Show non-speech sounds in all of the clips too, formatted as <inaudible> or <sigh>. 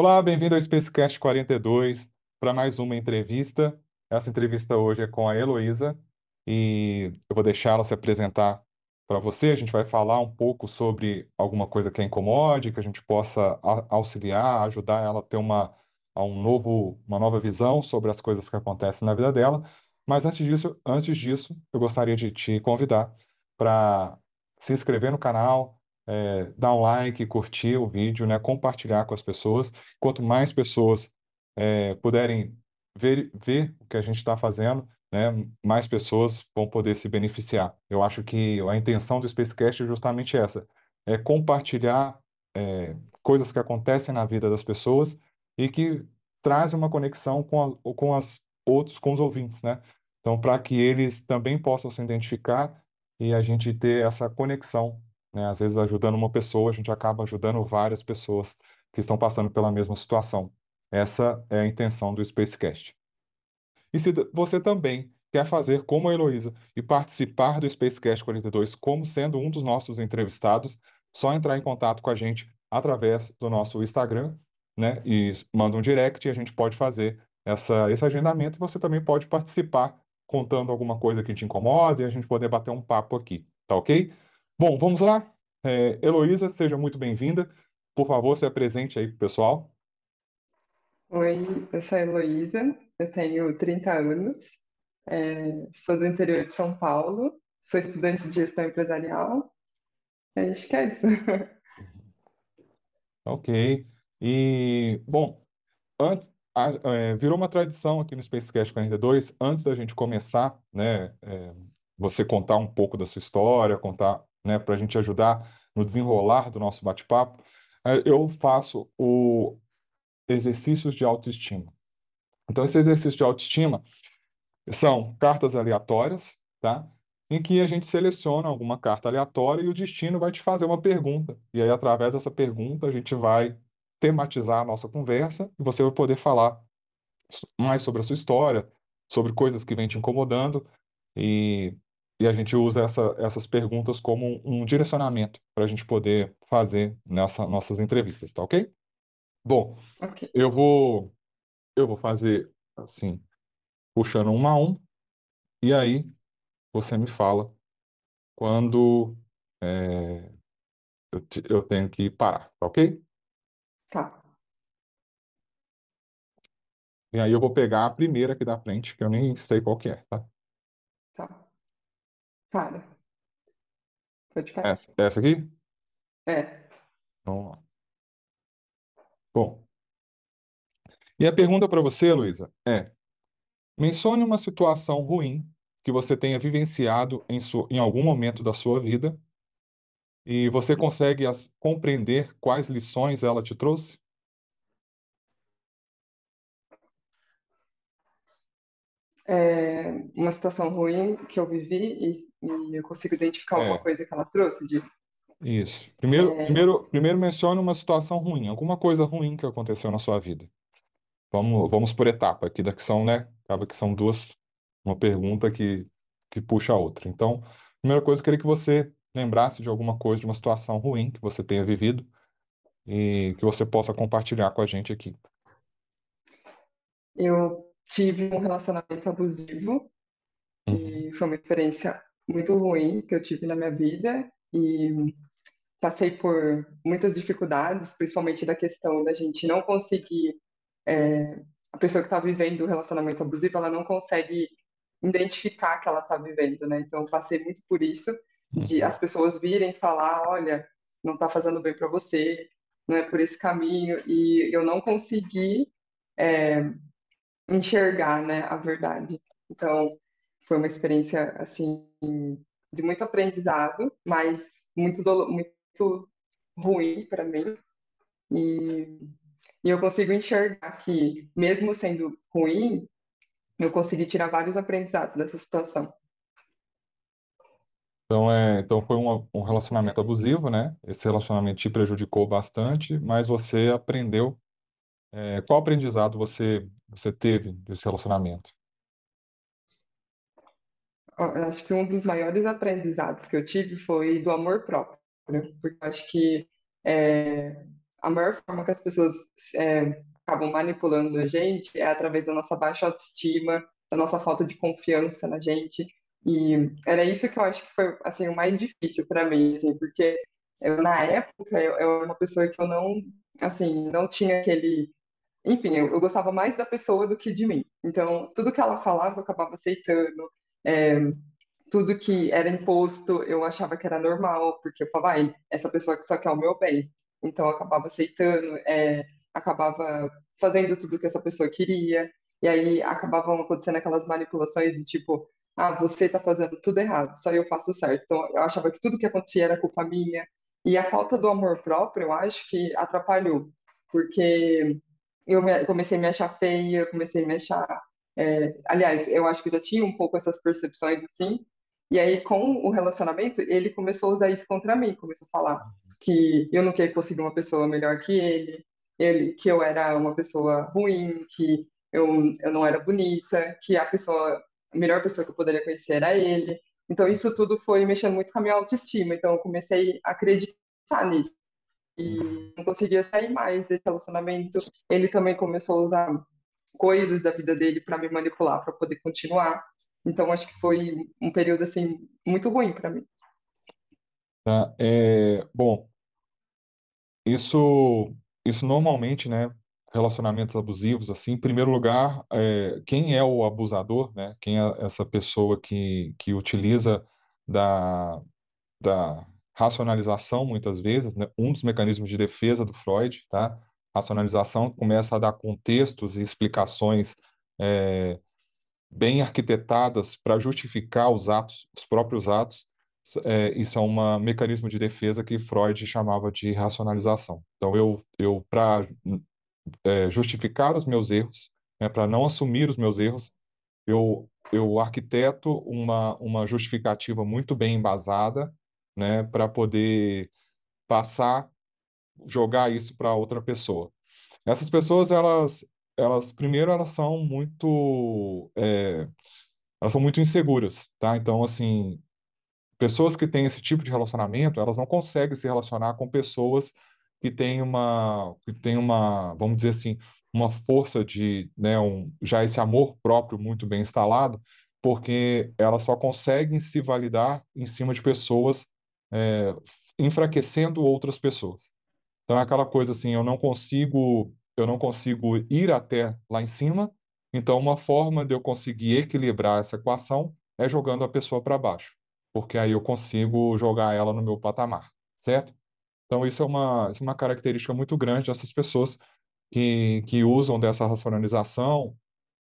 Olá, bem-vindo ao Spacecast 42 para mais uma entrevista. Essa entrevista hoje é com a Heloísa e eu vou deixá-la se apresentar para você. A gente vai falar um pouco sobre alguma coisa que a incomode, que a gente possa auxiliar, ajudar ela a ter uma, a um novo, uma nova visão sobre as coisas que acontecem na vida dela. Mas antes disso, antes disso, eu gostaria de te convidar para se inscrever no canal, eh, dar um like, curtir o vídeo, né, compartilhar com as pessoas. Quanto mais pessoas eh, puderem ver, ver o que a gente está fazendo, né, mais pessoas vão poder se beneficiar. Eu acho que a intenção do Spacecast é justamente essa, é compartilhar é, coisas que acontecem na vida das pessoas e que trazem uma conexão com, a, com as outros, com os ouvintes, né? Então, para que eles também possam se identificar e a gente ter essa conexão, né? Às vezes, ajudando uma pessoa, a gente acaba ajudando várias pessoas que estão passando pela mesma situação. Essa é a intenção do Spacecast. E se você também quer fazer como a Heloísa e participar do Spacecast 42 como sendo um dos nossos entrevistados, só entrar em contato com a gente através do nosso Instagram, né? E manda um direct e a gente pode fazer essa, esse agendamento e você também pode participar contando alguma coisa que te incomoda e a gente poder bater um papo aqui, tá ok? Bom, vamos lá? É, Heloísa, seja muito bem-vinda. Por favor, se apresente aí pro pessoal. Oi, eu sou a Heloísa, eu tenho 30 anos, é, sou do interior de São Paulo, sou estudante de gestão empresarial, e acho que é isso. <laughs> Ok. E, bom, antes, a- é, virou uma tradição aqui no Spacecast 42, antes da gente começar, né, é, você contar um pouco da sua história, contar, né, para a gente ajudar no desenrolar do nosso bate-papo, é, eu faço o exercícios de autoestima. Então, esse exercício de autoestima são cartas aleatórias, tá? Em que a gente seleciona alguma carta aleatória e o destino vai te fazer uma pergunta. E aí, através dessa pergunta, a gente vai tematizar a nossa conversa e você vai poder falar mais sobre a sua história, sobre coisas que vêm te incomodando e, e a gente usa essa, essas perguntas como um, um direcionamento para a gente poder fazer nessa nossas entrevistas, tá ok? Bom, Ok, eu vou eu vou fazer assim, puxando um a um e aí você me fala quando é, eu, te- eu tenho que parar, tá ok? tá, E aí eu vou pegar a primeira aqui da frente, que eu nem sei qual que é, tá, para, pode parar. Essa, essa aqui? É, Vamos lá. Bom, e a pergunta para você, Luísa, é: mencione uma situação ruim que você tenha vivenciado em, su- em algum momento da sua vida e você consegue as- compreender quais lições ela te trouxe? é uma situação ruim que eu vivi e eu consigo identificar alguma É, coisa que ela trouxe, de, isso. Primeiro, é, primeiro, primeiro mencione uma situação ruim, alguma coisa ruim que aconteceu na sua vida. Vamos, vamos por etapa aqui, daqui são, né? Acaba que são duas, uma pergunta que, que puxa a outra. Então, primeira coisa, eu queria que você lembrasse de alguma coisa, de uma situação ruim que você tenha vivido e que você possa compartilhar com a gente aqui. eu tive um relacionamento abusivo Uhum, e foi uma experiência muito ruim que eu tive na minha vida e passei por muitas dificuldades, principalmente da questão da gente não conseguir, é, a pessoa que está vivendo o relacionamento abusivo, ela não consegue identificar que ela está vivendo, né? Então, passei muito por isso, de as pessoas virem falar, olha, não está fazendo bem para você, não é por esse caminho, e eu não consegui é, enxergar, né, a verdade. Então, foi uma experiência, assim, de muito aprendizado, mas muito, muito ruim para mim. E, e eu consigo enxergar que, mesmo sendo ruim, eu consegui tirar vários aprendizados dessa situação. Então, é, então foi um, um relacionamento abusivo, né? Esse relacionamento te prejudicou bastante, mas você aprendeu. é, qual aprendizado você, você teve desse relacionamento? Acho que um dos maiores aprendizados que eu tive foi do amor próprio, porque acho que é, a maior forma que as pessoas é, acabam manipulando a gente é através da nossa baixa autoestima, da nossa falta de confiança na gente. E era isso que eu acho que foi assim o mais difícil para mim, assim, porque eu, na época eu, eu era uma pessoa que eu não, assim, não tinha aquele enfim, eu, eu, gostava mais da pessoa do que de mim. Então, tudo que ela falava eu acabava aceitando. É, tudo que era imposto eu achava que era normal, porque eu falava, ah, essa pessoa que só quer o meu bem. Então, eu acabava aceitando, é, acabava fazendo tudo que essa pessoa queria. E aí acabavam acontecendo aquelas manipulações de tipo, ah, você está fazendo tudo errado, só eu faço certo. Então, eu achava que tudo que acontecia era culpa minha. E a falta do amor próprio, eu acho que atrapalhou, porque eu me, comecei a me achar feia, comecei a me achar. É, aliás, eu acho que já tinha um pouco essas percepções assim. E aí, com o relacionamento, ele começou a usar isso contra mim, começou a falar que eu não queria conseguir uma pessoa melhor que ele, ele que eu era uma pessoa ruim, que eu, eu não era bonita, que a pessoa, a melhor pessoa que eu poderia conhecer era ele. Então, isso tudo foi mexendo muito com a minha autoestima. Então, eu comecei a acreditar nisso e não conseguia sair mais desse relacionamento. Ele também começou a usar coisas da vida dele para me manipular, para poder continuar. Então acho que foi um período assim muito ruim para mim. Tá, é, bom, isso isso normalmente, né, relacionamentos abusivos assim, em primeiro lugar, é, quem é o abusador, né? Quem é essa pessoa que que utiliza da da racionalização, muitas vezes, né? um dos mecanismos de defesa do Freud, tá? Racionalização começa a dar contextos e explicações é, bem arquitetadas para justificar os atos, os próprios atos. É, isso é um mecanismo de defesa que Freud chamava de racionalização. Então, eu, eu para é, justificar os meus erros, né, para não assumir os meus erros, eu, eu arquiteto uma, uma justificativa muito bem embasada né, para poder passar, jogar isso para outra pessoa. Essas pessoas, elas, elas primeiro, elas são muito, é, elas são muito inseguras, tá? Então, assim, pessoas que têm esse tipo de relacionamento, elas não conseguem se relacionar com pessoas que têm uma, que têm uma, vamos dizer assim, uma força de, né, um, já esse amor próprio muito bem instalado, porque elas só conseguem se validar em cima de pessoas é, enfraquecendo outras pessoas. Então é aquela coisa assim, eu não consigo, eu não consigo ir até lá em cima. Então uma forma de eu conseguir equilibrar essa equação é jogando a pessoa para baixo, porque aí eu consigo jogar ela no meu patamar, certo? Então isso é uma, isso é uma característica muito grande dessas pessoas que, que usam dessa racionalização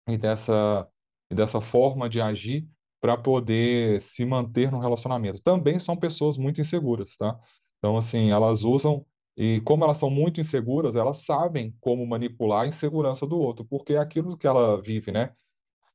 e dessa, e dessa forma de agir para poder se manter no relacionamento. Também são pessoas muito inseguras, tá? Então, assim, elas usam, e como elas são muito inseguras, elas sabem como manipular a insegurança do outro, porque é aquilo que ela vive, né?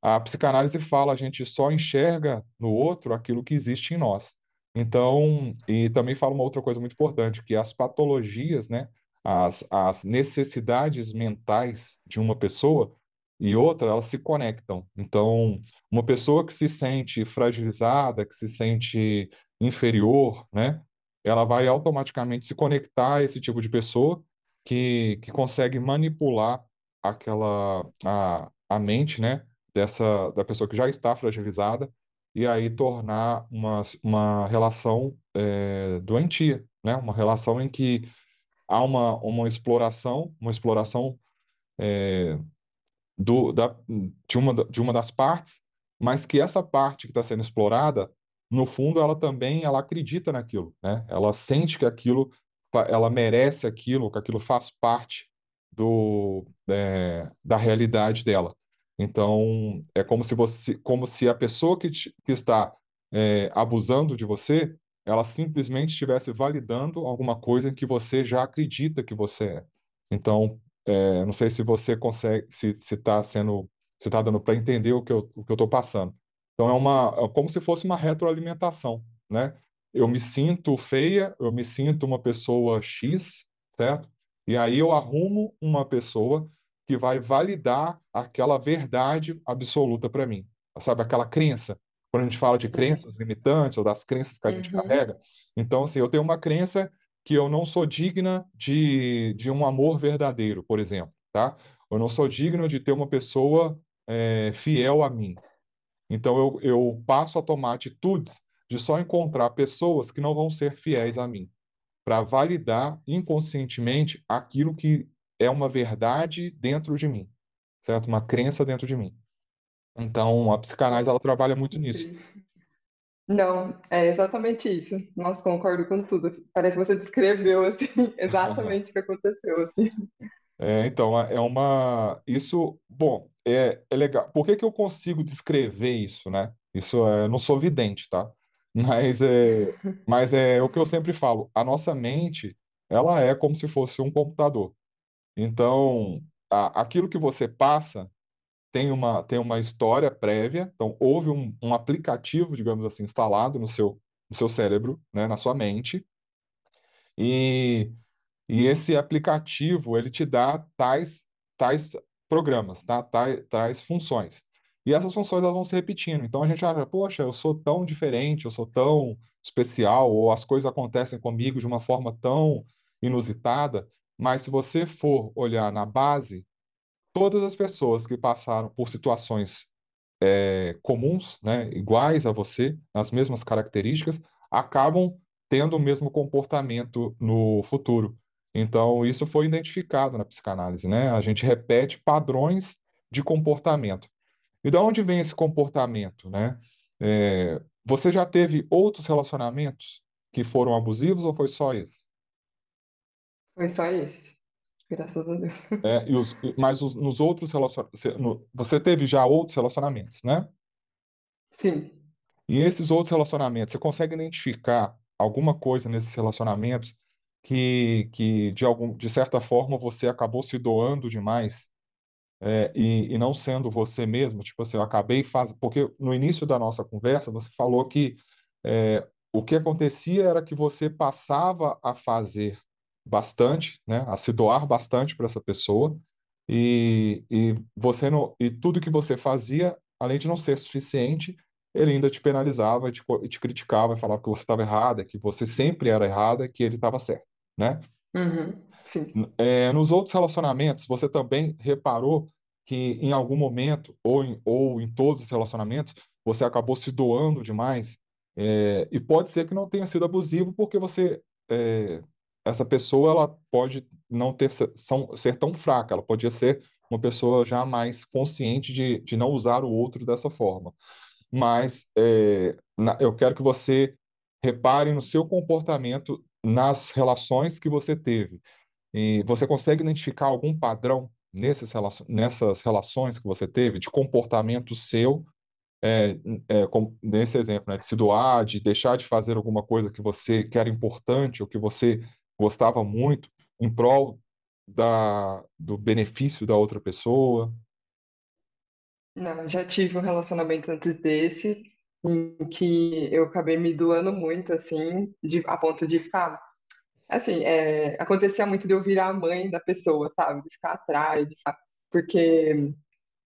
A psicanálise fala, a gente só enxerga no outro aquilo que existe em nós. Então, e também fala uma outra coisa muito importante, que as patologias, né, as, as necessidades mentais de uma pessoa e outra, elas se conectam. Então, uma pessoa que se sente fragilizada, que se sente inferior, né? Ela vai automaticamente se conectar a esse tipo de pessoa que, que consegue manipular aquela a, a mente, né? Dessa da pessoa que já está fragilizada e aí tornar uma, uma relação é, doentia, né? Uma relação em que há uma, uma exploração, uma exploração é, do, da, de, uma, de uma das partes, mas que essa parte que está sendo explorada, no fundo, ela também ela acredita naquilo, né? Ela sente que aquilo, ela merece aquilo, que aquilo faz parte do, é, da realidade dela. Então, é como se você, como se a pessoa que, te, que está é, abusando de você, ela simplesmente estivesse validando alguma coisa que você já acredita que você é. Então, é, não sei se você consegue, se está sendo, se está dando para entender o que eu o que eu estou passando. Então é uma, é como se fosse uma retroalimentação, né? Eu me sinto feia, eu me sinto uma pessoa X, certo? E aí eu arrumo uma pessoa que vai validar aquela verdade absoluta para mim. Sabe aquela crença? Quando a gente fala de crenças limitantes ou das crenças que a gente Uhum. carrega, então assim, eu tenho uma crença que eu não sou digna de, de um amor verdadeiro, por exemplo, tá? Eu não sou digno de ter uma pessoa é, fiel a mim. Então eu, eu passo a tomar atitudes de só encontrar pessoas que não vão ser fiéis a mim, para validar inconscientemente aquilo que é uma verdade dentro de mim, certo? Uma crença dentro de mim. Então a psicanálise ela trabalha muito nisso. Não, é exatamente isso. Nossa, concordo com tudo. Parece que você descreveu assim <laughs> exatamente o que aconteceu assim. É, então, é uma. Isso, bom, é, é legal. Por que que eu consigo descrever isso, né? Isso é, eu não sou vidente, tá? <laughs> Mas é, mas é o que eu sempre falo. A nossa mente, ela é como se fosse um computador. Então, a- aquilo que você passa tem uma, tem uma história prévia. Então, houve um, um aplicativo, digamos assim, instalado no seu, no seu cérebro, né, na sua mente. E e esse aplicativo, ele te dá tais, tais programas, tá? Tais, tais funções. E essas funções elas vão se repetindo. Então a gente acha, poxa, eu sou tão diferente, eu sou tão especial, ou as coisas acontecem comigo de uma forma tão inusitada. Mas se você for olhar na base, todas as pessoas que passaram por situações é, comuns, né, iguais a você, as mesmas características, acabam tendo o mesmo comportamento no futuro. Então, isso foi identificado na psicanálise, né? A gente repete padrões de comportamento. E de onde vem esse comportamento, né? É, você já teve outros relacionamentos que foram abusivos ou foi só esse? Foi só esse. Graças a Deus. É, e os, mas os- nos outros relacionamentos, você, no- você teve já outros relacionamentos, né? Sim. E esses outros relacionamentos, você consegue identificar alguma coisa nesses relacionamentos que, que de algum, de certa forma você acabou se doando demais é, e, e não sendo você mesmo? Tipo assim, eu acabei fazendo. Porque no início da nossa conversa você falou que é, o que acontecia era que você passava a fazer bastante, né, a se doar bastante para essa pessoa e, e você não, e tudo que você fazia, além de não ser suficiente, ele ainda te penalizava, te, te criticava, falava que você estava errada, que você sempre era errada, que ele estava certo, né? Uhum. Sim. É, nos outros relacionamentos, você também reparou que em algum momento, ou em, ou em todos os relacionamentos, você acabou se doando demais, é, e pode ser que não tenha sido abusivo, porque você, é, essa pessoa, ela pode não ter, são, ser tão fraca, ela podia ser uma pessoa já mais consciente de, de não usar o outro dessa forma. Mas é, na- eu quero que você repare no seu comportamento nas relações que você teve. E você consegue identificar algum padrão nesses relacion- nessas relações que você teve, de comportamento seu, é, é, como nesse exemplo, né, de se doar, de deixar de fazer alguma coisa que você que era importante ou que você gostava muito em prol da, do benefício da outra pessoa? Não, já tive um relacionamento antes desse, em que eu acabei me doando muito, assim, de, a ponto de ficar. Assim, é, acontecia muito de eu virar a mãe da pessoa, sabe? De ficar atrás, de ficar. Porque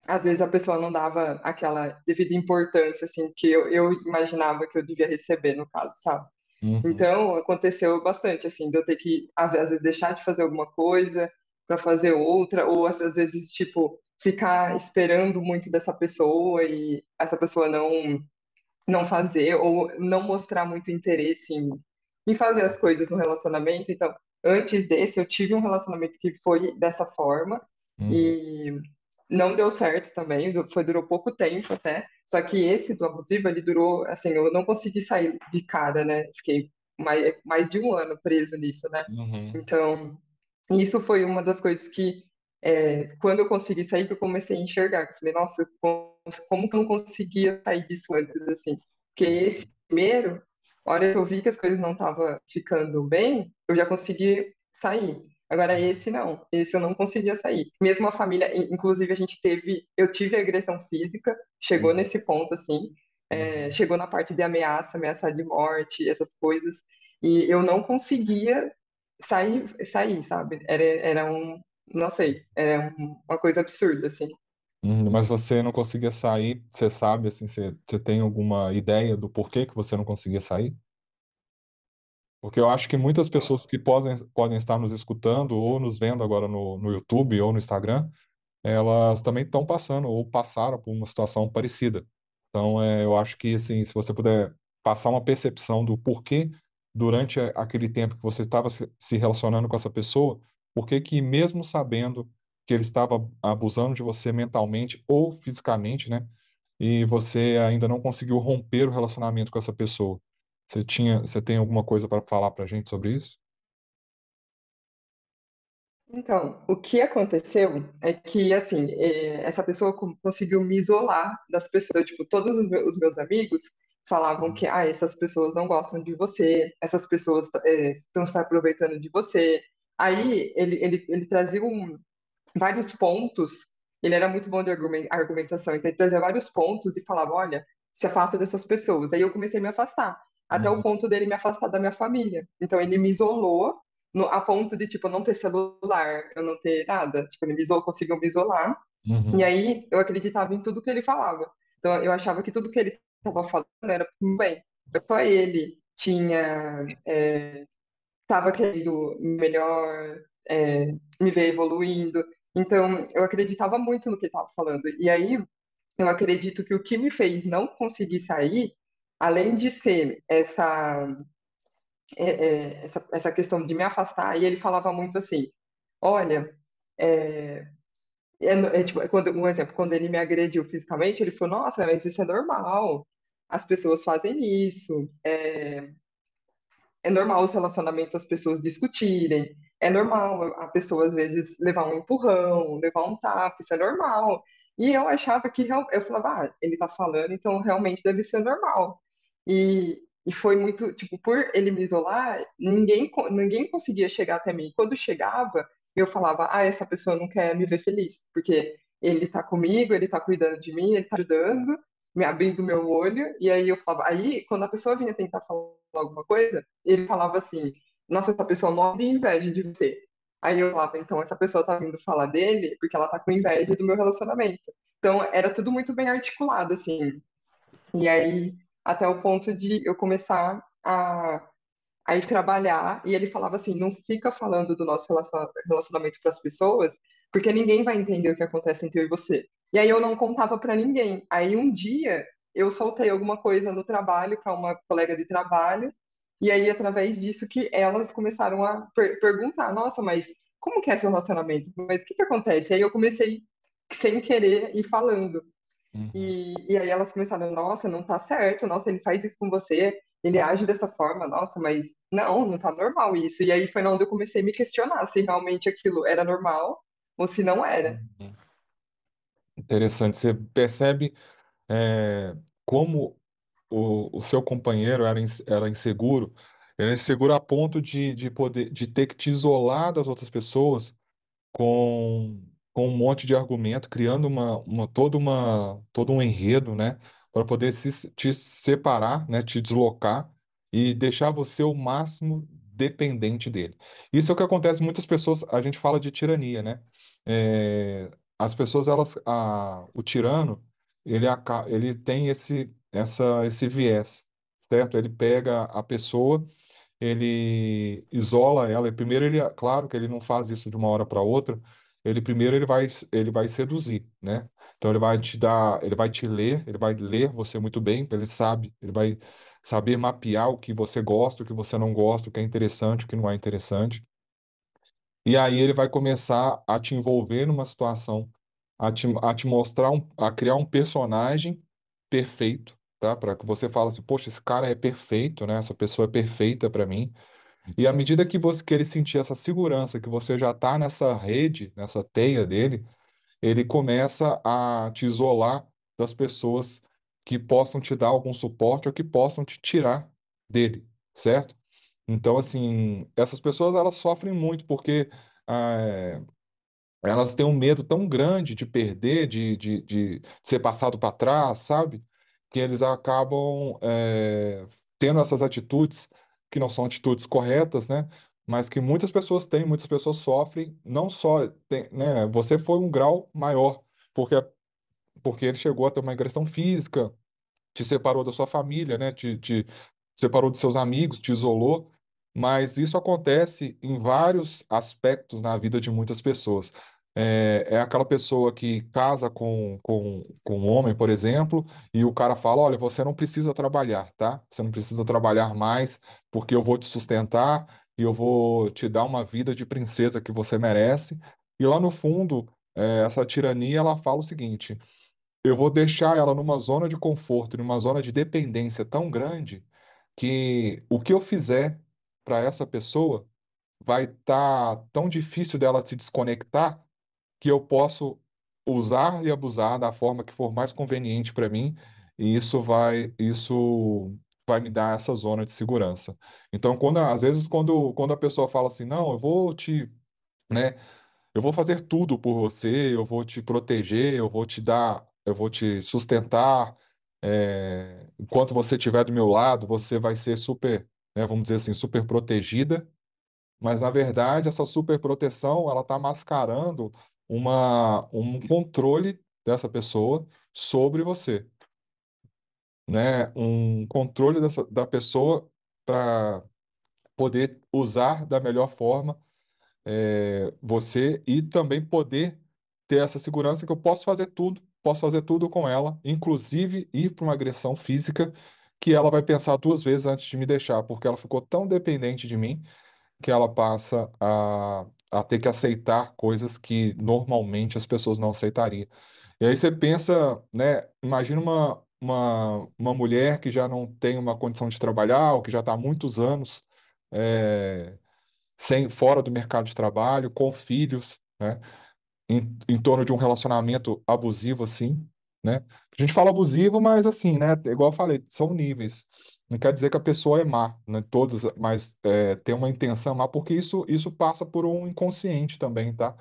às vezes a pessoa não dava aquela devida importância, assim, que eu, eu imaginava que eu devia receber, no caso, sabe? Uhum, Então, aconteceu bastante, assim, de eu ter que, às vezes, deixar de fazer alguma coisa para fazer outra, ou às vezes, tipo, ficar esperando muito dessa pessoa e essa pessoa não não fazer ou não mostrar muito interesse em, em fazer as coisas no relacionamento. Então, antes desse, eu tive um relacionamento que foi dessa forma uhum, e não deu certo também, foi, durou pouco tempo até. Só que esse do abusivo, ele durou, assim, eu não consegui sair de cara, né? Fiquei mais, mais de um ano preso nisso, né? uhum, Então, isso foi uma das coisas que, é, quando eu consegui sair, que eu comecei a enxergar. Eu falei, nossa, como, como que eu não conseguia sair disso antes, assim? Porque esse primeiro, a hora que eu vi que as coisas não estavam ficando bem, eu já consegui sair. Agora, esse não, esse eu não conseguia sair. Mesmo a família, in- inclusive a gente teve, eu tive agressão física, chegou uhum, nesse ponto, assim, é, uhum, chegou na parte de ameaça, ameaça de morte, essas coisas, e eu não conseguia sair, sair, sabe? Era, era um, não sei, um- uma coisa absurda, assim. uhum. Mas você não conseguia sair, você sabe, assim, você, você tem alguma ideia do porquê que você não conseguia sair? Porque eu acho que muitas pessoas que podem, podem estar nos escutando ou nos vendo agora no, no YouTube ou no Instagram, elas também estão passando ou passaram por uma situação parecida. Então, é, eu acho que, assim, se você puder passar uma percepção do porquê, durante aquele tempo que você estava se relacionando com essa pessoa, por que que, mesmo sabendo que ele estava abusando de você mentalmente ou fisicamente, né, e você ainda não conseguiu romper o relacionamento com essa pessoa? Você tinha, você tem alguma coisa para falar para a gente sobre isso? Então, o que aconteceu é que, assim, eh, essa pessoa co- conseguiu me isolar das pessoas. Tipo, todos os meus amigos falavam que, ah, essas pessoas não gostam de você, essas pessoas eh, estão se aproveitando de você. Aí ele, ele, ele trazia um, vários pontos. Ele era muito bom de argumen- argumentação, então ele trazia vários pontos e falava, olha, se afasta dessas pessoas. Aí eu comecei a me afastar, até o Uhum, ponto dele me afastar da minha família. Então ele me isolou no, a ponto de, tipo, eu não ter celular, eu não ter nada. Tipo, ele me isolou, conseguiu me isolar. E uhum, aí eu acreditava em tudo que ele falava. Então eu achava que tudo que ele estava falando era bem. Só ele tinha, estava querendo melhor, é, me ver evoluindo. Então eu acreditava muito no que estava falando. E aí eu acredito que o que me fez não conseguir sair, além de ser essa é, é, essa, essa questão de me afastar, e ele falava muito assim, olha, é, é, no- é, tipo, quando, um exemplo, quando ele me agrediu fisicamente, ele falou, nossa, mas isso é normal, as pessoas fazem isso, é, é normal os relacionamentos as pessoas discutirem, é normal a pessoa às vezes levar um empurrão, levar um tapa, isso é normal. E eu achava que eu falava, ah, ele tá falando, então realmente deve ser normal. E, e foi muito, tipo, por ele me isolar, ninguém ninguém conseguia chegar até mim. Quando chegava, eu falava, ah, essa pessoa não quer me ver feliz, porque ele tá comigo, ele tá cuidando de mim, ele tá ajudando, me abrindo meu olho, e aí eu falava, aí quando a pessoa vinha tentar falar alguma coisa, ele falava assim: Nossa, essa pessoa morre de inveja de você. Aí eu falava: Então, essa pessoa tá vindo falar dele porque ela tá com inveja do meu relacionamento. Então, era tudo muito bem articulado, assim. E aí, até o ponto de eu começar a, a ir trabalhar, e ele falava assim: Não fica falando do nosso relaciona- relacionamento para as pessoas, porque ninguém vai entender o que acontece entre eu e você. E aí eu não contava para ninguém. Aí um dia eu soltei alguma coisa no trabalho para uma colega de trabalho, e aí, através disso, que elas começaram a per- perguntar: nossa, mas como que é seu relacionamento? Mas o que que acontece? Aí eu comecei, sem querer, ir falando. uhum. E, e aí elas começaram: nossa, não tá certo, nossa, ele faz isso com você, ele age dessa forma, nossa, mas não, não tá normal isso. E aí foi onde eu comecei a me questionar se realmente aquilo era normal ou se não era. Uhum. Interessante. Você percebe é, como o, o seu companheiro era, era inseguro, era inseguro a ponto de, de poder, de ter que te isolar das outras pessoas com, com um monte de argumento, criando uma, uma, toda uma, todo um enredo, né, para poder se, te separar, né, te deslocar e deixar você o máximo dependente dele. Isso é o que acontece, muitas pessoas, a gente fala de tirania, né? É, as pessoas, elas, a, o tirano, ele, ele tem esse, essa, esse viés, certo? Ele pega a pessoa ele isola ela. E primeiro ele, claro que ele não faz isso de uma hora para outra. Ele primeiro ele vai ele vai seduzir, né? Então ele vai te dar, ele vai te ler, ele vai ler você muito bem, ele sabe, ele vai saber mapear o que você gosta, o que você não gosta, o que é interessante, o que não é interessante. E aí ele vai começar a te envolver numa situação, a te, a te mostrar, um, a criar um personagem perfeito, tá? Para que você fale assim, poxa, esse cara é perfeito, né? Essa pessoa é perfeita para mim. E à medida que você que ele sentir essa segurança, que você já está nessa rede, nessa teia dele, ele começa a te isolar das pessoas que possam te dar algum suporte ou que possam te tirar dele, certo? Então, assim, essas pessoas elas sofrem muito porque ah, elas têm um medo tão grande de perder, de, de, de ser passado para trás, sabe? Que eles acabam é, tendo essas atitudes que não são atitudes corretas, né? Mas que muitas pessoas têm, muitas pessoas sofrem, não só, tem, né? Você foi um grau maior, porque, porque ele chegou a ter uma agressão física, te separou da sua família, né? Te, te separou dos seus amigos, te isolou. mas isso acontece em vários aspectos na vida de muitas pessoas. É, é aquela pessoa que casa com, com, com um homem, por exemplo, e o cara fala: Olha, você não precisa trabalhar, tá? Você não precisa trabalhar mais, porque eu vou te sustentar e eu vou te dar uma vida de princesa que você merece. E lá no fundo, é, essa tirania ela fala o seguinte: eu vou deixar ela numa zona de conforto, numa zona de dependência tão grande que o que eu fizer para essa pessoa vai estar tão difícil dela se desconectar que eu posso usar e abusar da forma que for mais conveniente para mim, e isso vai isso vai me dar essa zona de segurança. Então, quando às vezes quando quando a pessoa fala assim, não, eu vou te, né, eu vou fazer tudo por você, eu vou te proteger, eu vou te dar, eu vou te sustentar, é, enquanto você estiver do meu lado, você vai ser super, né, vamos dizer assim, super protegida, mas na verdade essa super proteção ela está mascarando uma, um controle dessa pessoa sobre você, né? Um controle dessa, da pessoa para poder usar da melhor forma é, você e também poder ter essa segurança que eu posso fazer tudo, posso fazer tudo com ela, inclusive ir para uma agressão física que ela vai pensar duas vezes antes de me deixar, porque ela ficou tão dependente de mim que ela passa a, a ter que aceitar coisas que normalmente as pessoas não aceitariam. E aí você pensa, né? Imagina uma, uma, uma mulher que já não tem uma condição de trabalhar, ou que já está há muitos anos é, sem, fora do mercado de trabalho, com filhos, né? Em, em torno de um relacionamento abusivo, assim, né? A gente fala abusivo, mas assim, né? Igual eu falei, são níveis. Não quer dizer que a pessoa é má, né? Todas, mas é, tem uma intenção má, porque isso, isso passa por um inconsciente também, tá?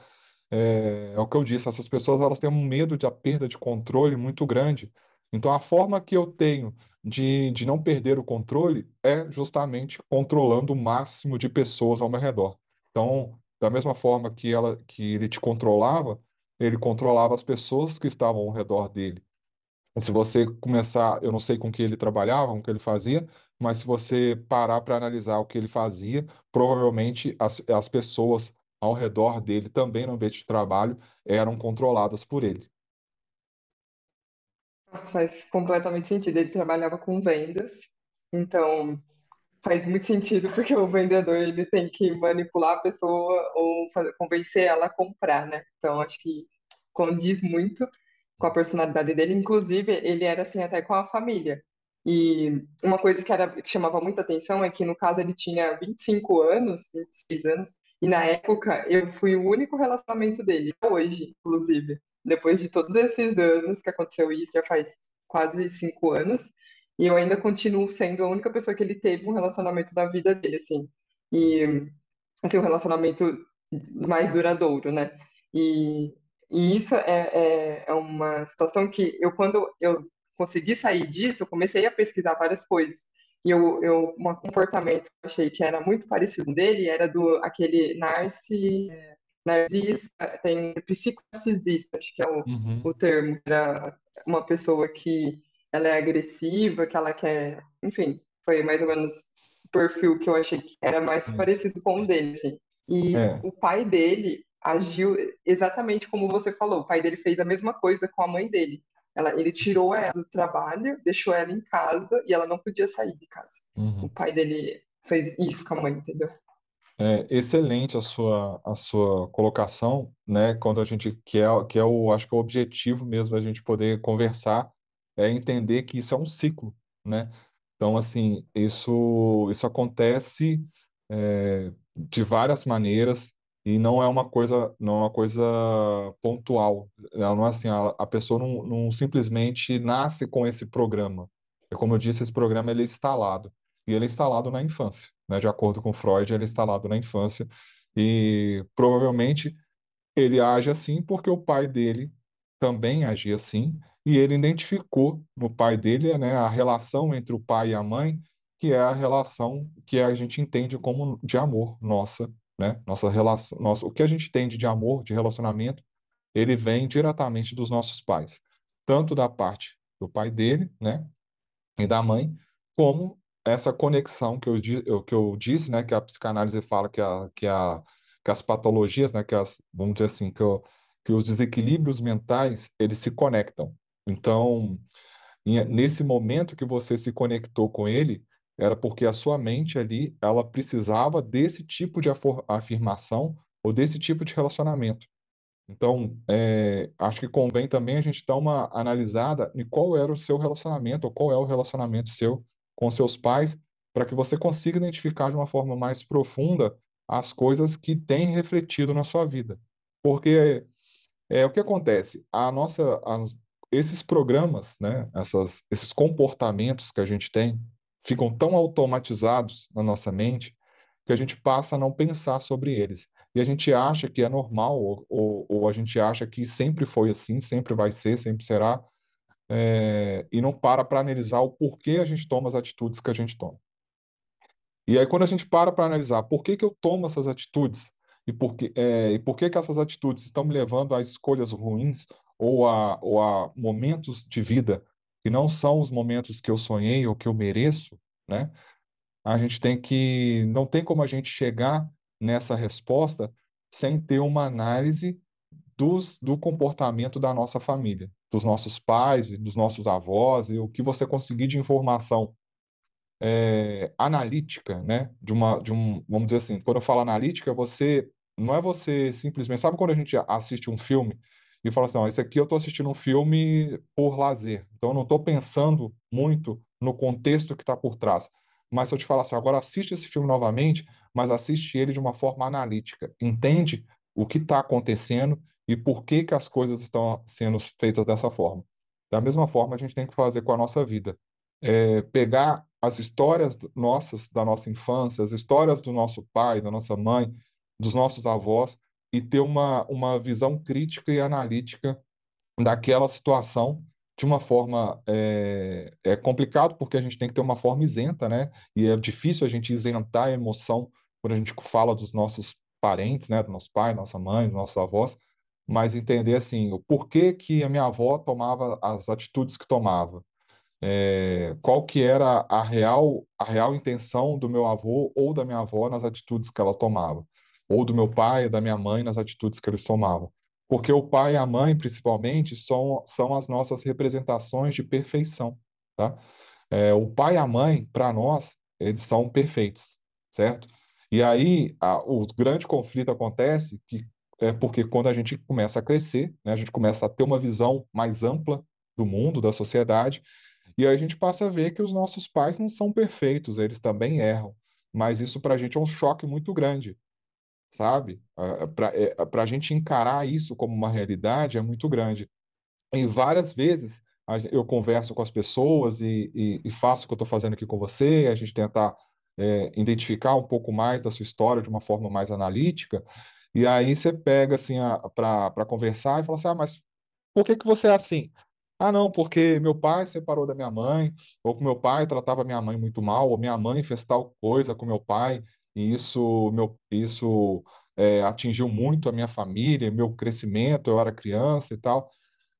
É, é o que eu disse, essas pessoas elas têm um medo de a perda de controle muito grande. Então, a forma que eu tenho de, de não perder o controle é justamente controlando o máximo de pessoas ao meu redor. Então, da mesma forma que, ela, que ele te controlava, ele controlava as pessoas que estavam ao redor dele. Se você começar, eu não sei com que ele trabalhava, com que ele fazia, mas se você parar para analisar o que ele fazia, provavelmente as, as pessoas ao redor dele, também no ambiente de trabalho, eram controladas por ele. Nossa, faz completamente sentido. Ele trabalhava com vendas, então faz muito sentido porque o vendedor ele tem que manipular a pessoa ou fazer, convencer ela a comprar, né? Então acho que condiz muito com a personalidade dele. Inclusive, ele era assim até com a família. E uma coisa que, era, que chamava muita atenção é que, no caso, ele tinha 25 anos, 26 anos, e na época eu fui o único relacionamento dele, hoje, inclusive. Depois de todos esses anos que aconteceu isso, já faz quase cinco anos, e eu ainda continuo sendo a única pessoa que ele teve um relacionamento na vida dele, assim. E, assim, um relacionamento mais duradouro, né? E e isso é, é, é, uma situação que eu, quando eu consegui sair disso, eu comecei a pesquisar várias coisas. E eu, eu um comportamento que eu achei que era muito parecido dele era do aquele narci, narcisista, tem psicocnarcisista, acho que é o, Uhum. o termo. Era uma pessoa que ela é agressiva, que ela quer, enfim, foi mais ou menos o perfil que eu achei que era mais parecido com o dele, assim. E É. o pai dele agiu exatamente como você falou. O pai dele fez a mesma coisa com a mãe dele. Ela, ele tirou ela do trabalho, deixou ela em casa e ela não podia sair de casa. O Uhum. pai dele fez isso com a mãe, entendeu? É excelente a sua, a sua colocação, né? Quando a gente que é, que é o, acho que é o objetivo mesmo da gente poder conversar, é entender que isso é um ciclo, né? Então, assim, isso, isso acontece é, de várias maneiras e não é uma coisa, não é uma coisa pontual. Ela não é assim, a, a pessoa não, não simplesmente nasce com esse programa. É como eu disse, esse programa ele é instalado e ele é instalado na infância, né? De acordo com Freud, ele é instalado na infância e provavelmente ele age assim porque o pai dele também agia assim e ele identificou no pai dele, né, a relação entre o pai e a mãe, que é a relação que a gente entende como de amor nossa, né? Nossa relação, nossa, o que a gente entende de amor, de relacionamento, ele vem diretamente dos nossos pais, tanto da parte do pai dele, né, e da mãe, como essa conexão que eu, eu- que eu disse, né, que a psicanálise fala que, a, que, a, que as patologias, né, que as, vamos dizer assim, que, o- que os desequilíbrios mentais, eles se conectam. Então, nesse momento que você se conectou com ele, era porque a sua mente ali, ela precisava desse tipo de afirmação ou desse tipo de relacionamento. Então, é, acho que convém também a gente dar uma analisada em qual era o seu relacionamento, ou qual é o relacionamento seu com seus pais, para que você consiga identificar de uma forma mais profunda as coisas que têm refletido na sua vida. Porque é, o que acontece? A nossa, a- esses programas, né, essas, esses comportamentos que a gente tem, ficam tão automatizados na nossa mente que a gente passa a não pensar sobre eles. E a gente acha que é normal, ou, ou, ou a gente acha que sempre foi assim, sempre vai ser, sempre será, é, e não para para analisar o porquê a gente toma as atitudes que a gente toma. E aí, quando a gente para para analisar por que que eu tomo essas atitudes e por que, é, e por que que essas atitudes estão me levando a escolhas ruins ou a, ou a momentos de vida que não são os momentos que eu sonhei ou que eu mereço, né? A gente tem que, não tem como a gente chegar nessa resposta sem ter uma análise dos, do comportamento da nossa família, dos nossos pais dos nossos avós e o que você conseguir de informação é, analítica, né? De uma, de um, vamos dizer assim, quando eu falo analítica, você não é você simplesmente, sabe quando a gente assiste um filme e fala assim, ó, esse aqui eu estou assistindo um filme por lazer, então eu não estou pensando muito no contexto que está por trás. Mas se eu te falar assim, agora assiste esse filme novamente, mas assiste ele de uma forma analítica, entende o que está acontecendo e por que que as coisas estão sendo feitas dessa forma. Da mesma forma, a gente tem que fazer com a nossa vida é, pegar as histórias nossas, da nossa infância, as histórias do nosso pai, da nossa mãe, dos nossos avós, e ter uma, uma visão crítica e analítica daquela situação de uma forma é, é complicado porque a gente tem que ter uma forma isenta, né? E é difícil a gente isentar a emoção quando a gente fala dos nossos parentes, né? Do nosso pai, nossa mãe, dos nossos avós, mas entender assim o porquê que a minha avó tomava as atitudes que tomava é, qual que era a real, a real intenção do meu avô ou da minha avó nas atitudes que ela tomava, ou do meu pai da minha mãe nas atitudes que eles tomavam. Porque o pai e a mãe, principalmente, são, são as nossas representações de perfeição, tá? É, o pai e a mãe, para nós, eles são perfeitos, certo? E aí, a, o grande conflito acontece que é porque quando a gente começa a crescer, né, a gente começa a ter uma visão mais ampla do mundo, da sociedade, e aí a gente passa a ver que os nossos pais não são perfeitos, eles também erram. Mas isso para a gente é um choque muito grande, sabe? Para a gente encarar isso como uma realidade é muito grande. E várias vezes eu converso com as pessoas e, e- e faço o que eu estou fazendo aqui com você, a gente tentar é, identificar um pouco mais da sua história de uma forma mais analítica. E aí você pega assim para conversar e fala assim: ah, mas por que que você é assim? Ah, não, porque meu pai separou da minha mãe, ou que meu pai tratava minha mãe muito mal, ou minha mãe fez tal coisa com meu pai, e isso, meu, isso é, atingiu muito a minha família, meu crescimento, eu era criança e tal.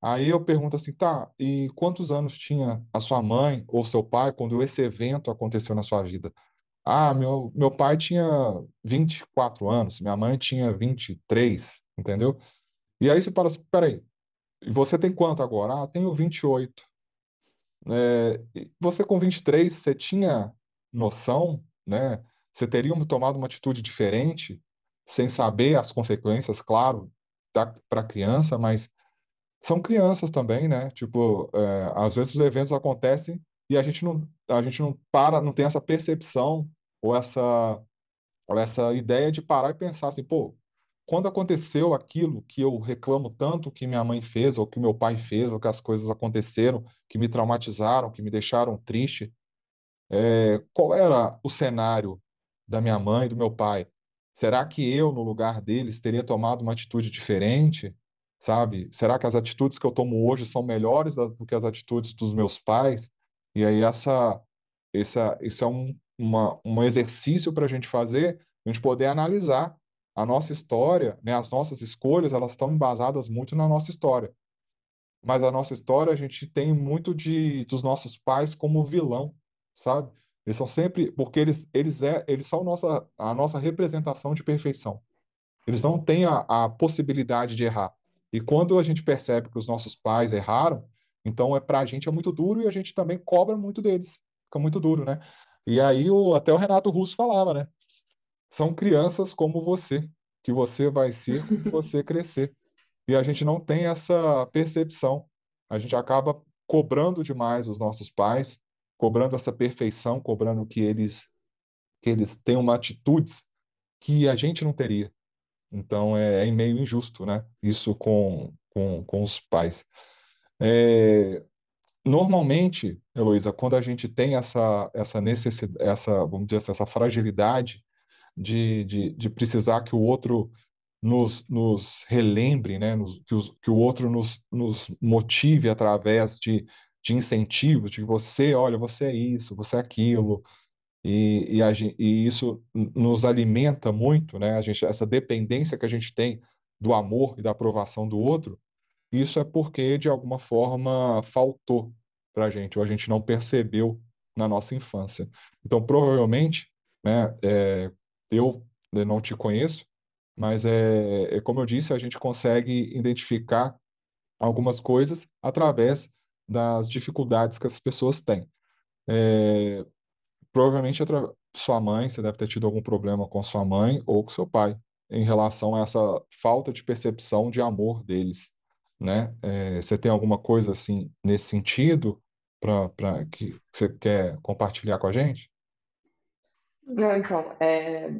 Aí eu pergunto assim, tá, e quantos anos tinha a sua mãe ou seu pai quando esse evento aconteceu na sua vida? Ah, meu, meu pai tinha 24 anos, minha mãe tinha 23, entendeu? E aí você fala assim, peraí, você tem quanto agora? Ah, tenho 28. É, e você com 23, você tinha noção, né? Você teria tomado uma atitude diferente, sem saber as consequências, claro, para a criança, mas são crianças também, né? Tipo, é, às vezes os eventos acontecem e a gente não, a gente não para, não tem essa percepção ou essa essa ideia de parar e pensar assim, pô, quando aconteceu aquilo que eu reclamo tanto que minha mãe fez, ou que meu pai fez, ou que as coisas aconteceram, que me traumatizaram, que me deixaram triste, é, qual era o cenário da minha mãe e do meu pai? Será que eu, no lugar deles, teria tomado uma atitude diferente? Sabe? Será que as atitudes que eu tomo hoje são melhores do que as atitudes dos meus pais? E aí essa, essa, esse é um, uma, um exercício para a gente fazer, a gente poder analisar a nossa história, né? As nossas escolhas, elas estão embasadas muito na nossa história. Mas a nossa história, a gente tem muito de dos nossos pais como vilão, sabe? Eles são sempre, porque eles, eles, é, eles são nossa, a nossa representação de perfeição. Eles não têm a, a possibilidade de errar. E quando a gente percebe que os nossos pais erraram, então é para a gente é muito duro e a gente também cobra muito deles. Fica muito duro, né? E aí o, até o Renato Russo falava, né? São crianças como você, que você vai ser quando você <laughs> crescer. E a gente não tem essa percepção. A gente acaba cobrando demais os nossos pais, cobrando essa perfeição, cobrando que eles que eles tenham uma atitudes que a gente não teria. Então é, é meio injusto, né? Isso com, com, com os pais. É, normalmente, Heloísa, quando a gente tem essa, essa necessidade, essa, vamos dizer assim, essa fragilidade de, de, de precisar que o outro nos, nos relembre, né? Nos, que, os, que o outro nos, nos motive através de, de incentivos, de você, olha, você é isso, você é aquilo, e, e, a, e isso nos alimenta muito, né? A gente, essa dependência que a gente tem do amor e da aprovação do outro, isso é porque, de alguma forma, faltou para a gente, ou a gente não percebeu na nossa infância. Então, provavelmente, né, é, eu não te conheço, mas é, é como eu disse, a gente consegue identificar algumas coisas através das dificuldades que as pessoas têm. É, provavelmente sua mãe, você deve ter tido algum problema com sua mãe ou com seu pai em relação a essa falta de percepção de amor deles, né? É, você tem alguma coisa assim nesse sentido para que você quer compartilhar com a gente? Não, então, é,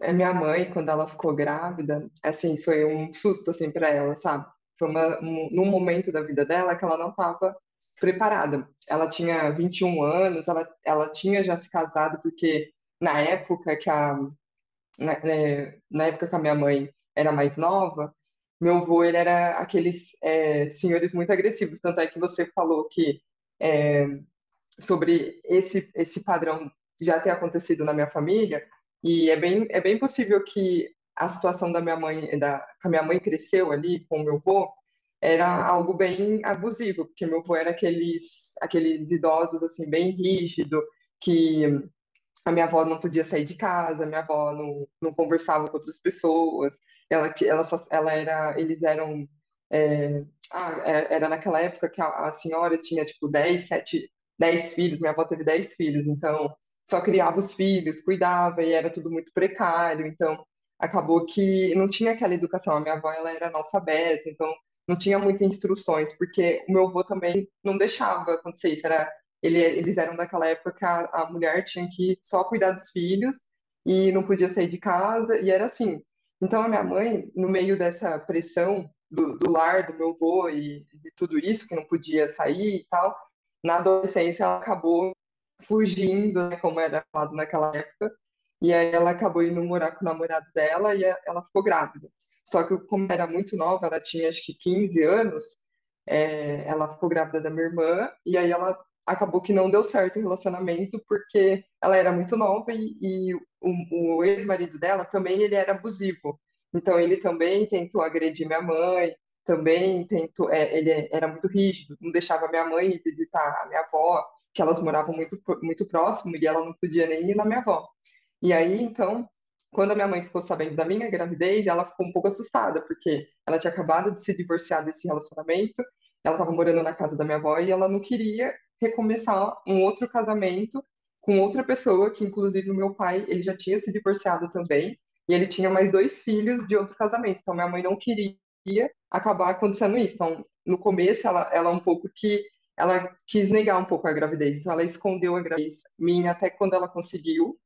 é minha mãe, quando ela ficou grávida, assim, foi um susto, assim, para ela, sabe? Foi uma, um, num momento da vida dela que ela não estava preparada. Ela tinha 21 anos, ela, ela tinha já se casado, porque na época que a, na, né, na época que a minha mãe era mais nova, meu avô ele era aqueles é, senhores muito agressivos. Tanto é que você falou que é, sobre esse, esse padrão já ter acontecido na minha família, e é bem, é bem possível que a situação da minha mãe, da, que a minha mãe cresceu ali com o meu avô, era algo bem abusivo, porque meu avô era aqueles, aqueles idosos, assim, bem rígido, que a minha avó não podia sair de casa, minha avó não, não conversava com outras pessoas, ela, ela, só, ela era, eles eram, é, ah, é, era naquela época que a, a, senhora tinha, tipo, 10, 7, 10 filhos, minha avó teve 10 filhos, então só criava os filhos, cuidava, e era tudo muito precário, então acabou que não tinha aquela educação, a minha avó, ela era analfabeta, então não tinha muitas instruções, porque o meu avô também não deixava acontecer isso. Era, ele, eles eram daquela época que a, a mulher tinha que só cuidar dos filhos e não podia sair de casa, e era assim. Então, a minha mãe, no meio dessa pressão do, do lar do meu avô e de tudo isso, que não podia sair e tal, na adolescência ela acabou fugindo, né, como era falado naquela época, e aí ela acabou indo morar com o namorado dela e ela ficou grávida. Só que como era muito nova, ela tinha acho que 15 anos, é, ela ficou grávida da minha irmã e aí ela acabou que não deu certo o relacionamento porque ela era muito nova e, e o, o ex-marido dela também ele era abusivo. Então ele também tentou agredir minha mãe, também tentou, é, ele era muito rígido, não deixava minha mãe visitar a minha avó, que elas moravam muito muito próximo e ela não podia nem ir na minha avó. E aí então quando a minha mãe ficou sabendo da minha gravidez, ela ficou um pouco assustada, porque ela tinha acabado de se divorciar desse relacionamento, ela estava morando na casa da minha avó e ela não queria recomeçar um outro casamento com outra pessoa, que inclusive o meu pai, ele já tinha se divorciado também, e ele tinha mais dois filhos de outro casamento, então minha mãe não queria acabar acontecendo isso. Então, no começo, ela, ela um pouco que ela quis negar um pouco a gravidez, então ela escondeu a gravidez minha até quando ela conseguiu,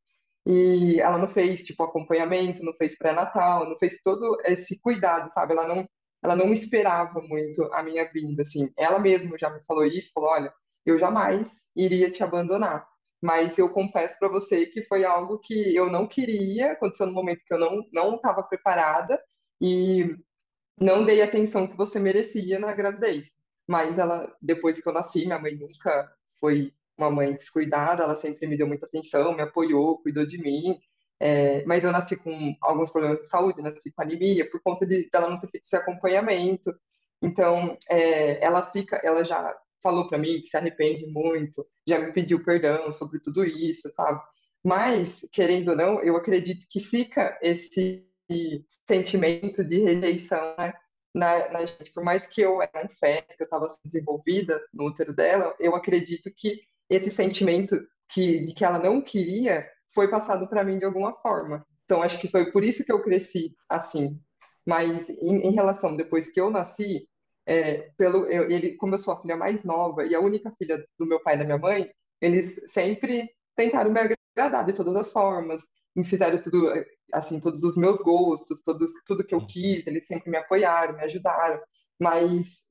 e ela não fez, tipo, acompanhamento, não fez pré-natal, não fez todo esse cuidado, sabe? Ela não, ela não esperava muito a minha vinda, assim. Ela mesma já me falou isso, falou, olha, eu jamais iria te abandonar. Mas eu confesso para você que foi algo que eu não queria, aconteceu no momento que eu não não estava preparada e não dei a atenção que você merecia na gravidez. Mas ela, depois que eu nasci, minha mãe nunca foi uma mãe descuidada, ela sempre me deu muita atenção, me apoiou, cuidou de mim. É, mas eu nasci com alguns problemas de saúde, nasci com anemia, por conta de ela não ter feito esse acompanhamento. Então, é, ela fica, ela já falou para mim que se arrepende muito, já me pediu perdão sobre tudo isso, sabe? Mas, querendo ou não, eu acredito que fica esse sentimento de rejeição, né? Na, na gente, por mais que eu era um feto, que eu estava desenvolvida no útero dela, eu acredito que esse sentimento que, de que ela não queria foi passado para mim de alguma forma. Então, acho que foi por isso que eu cresci assim. Mas, em, em relação, depois que eu nasci, é, pelo, eu, ele, como eu sou a filha mais nova e a única filha do meu pai e da minha mãe, eles sempre tentaram me agradar de todas as formas, me fizeram tudo, assim, todos os meus gostos, todos, tudo que eu quis, eles sempre me apoiaram, me ajudaram, mas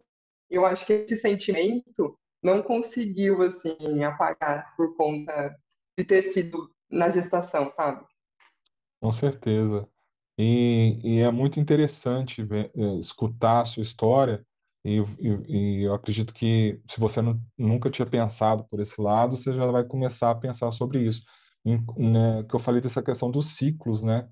eu acho que esse sentimento não conseguiu, assim, apagar por conta de ter sido na gestação, sabe? Com certeza. E, e é muito interessante ver, eh, escutar a sua história, e, e, e eu acredito que se você não, nunca tinha pensado por esse lado, você já vai começar a pensar sobre isso. Em- né, que eu falei dessa questão dos ciclos, né?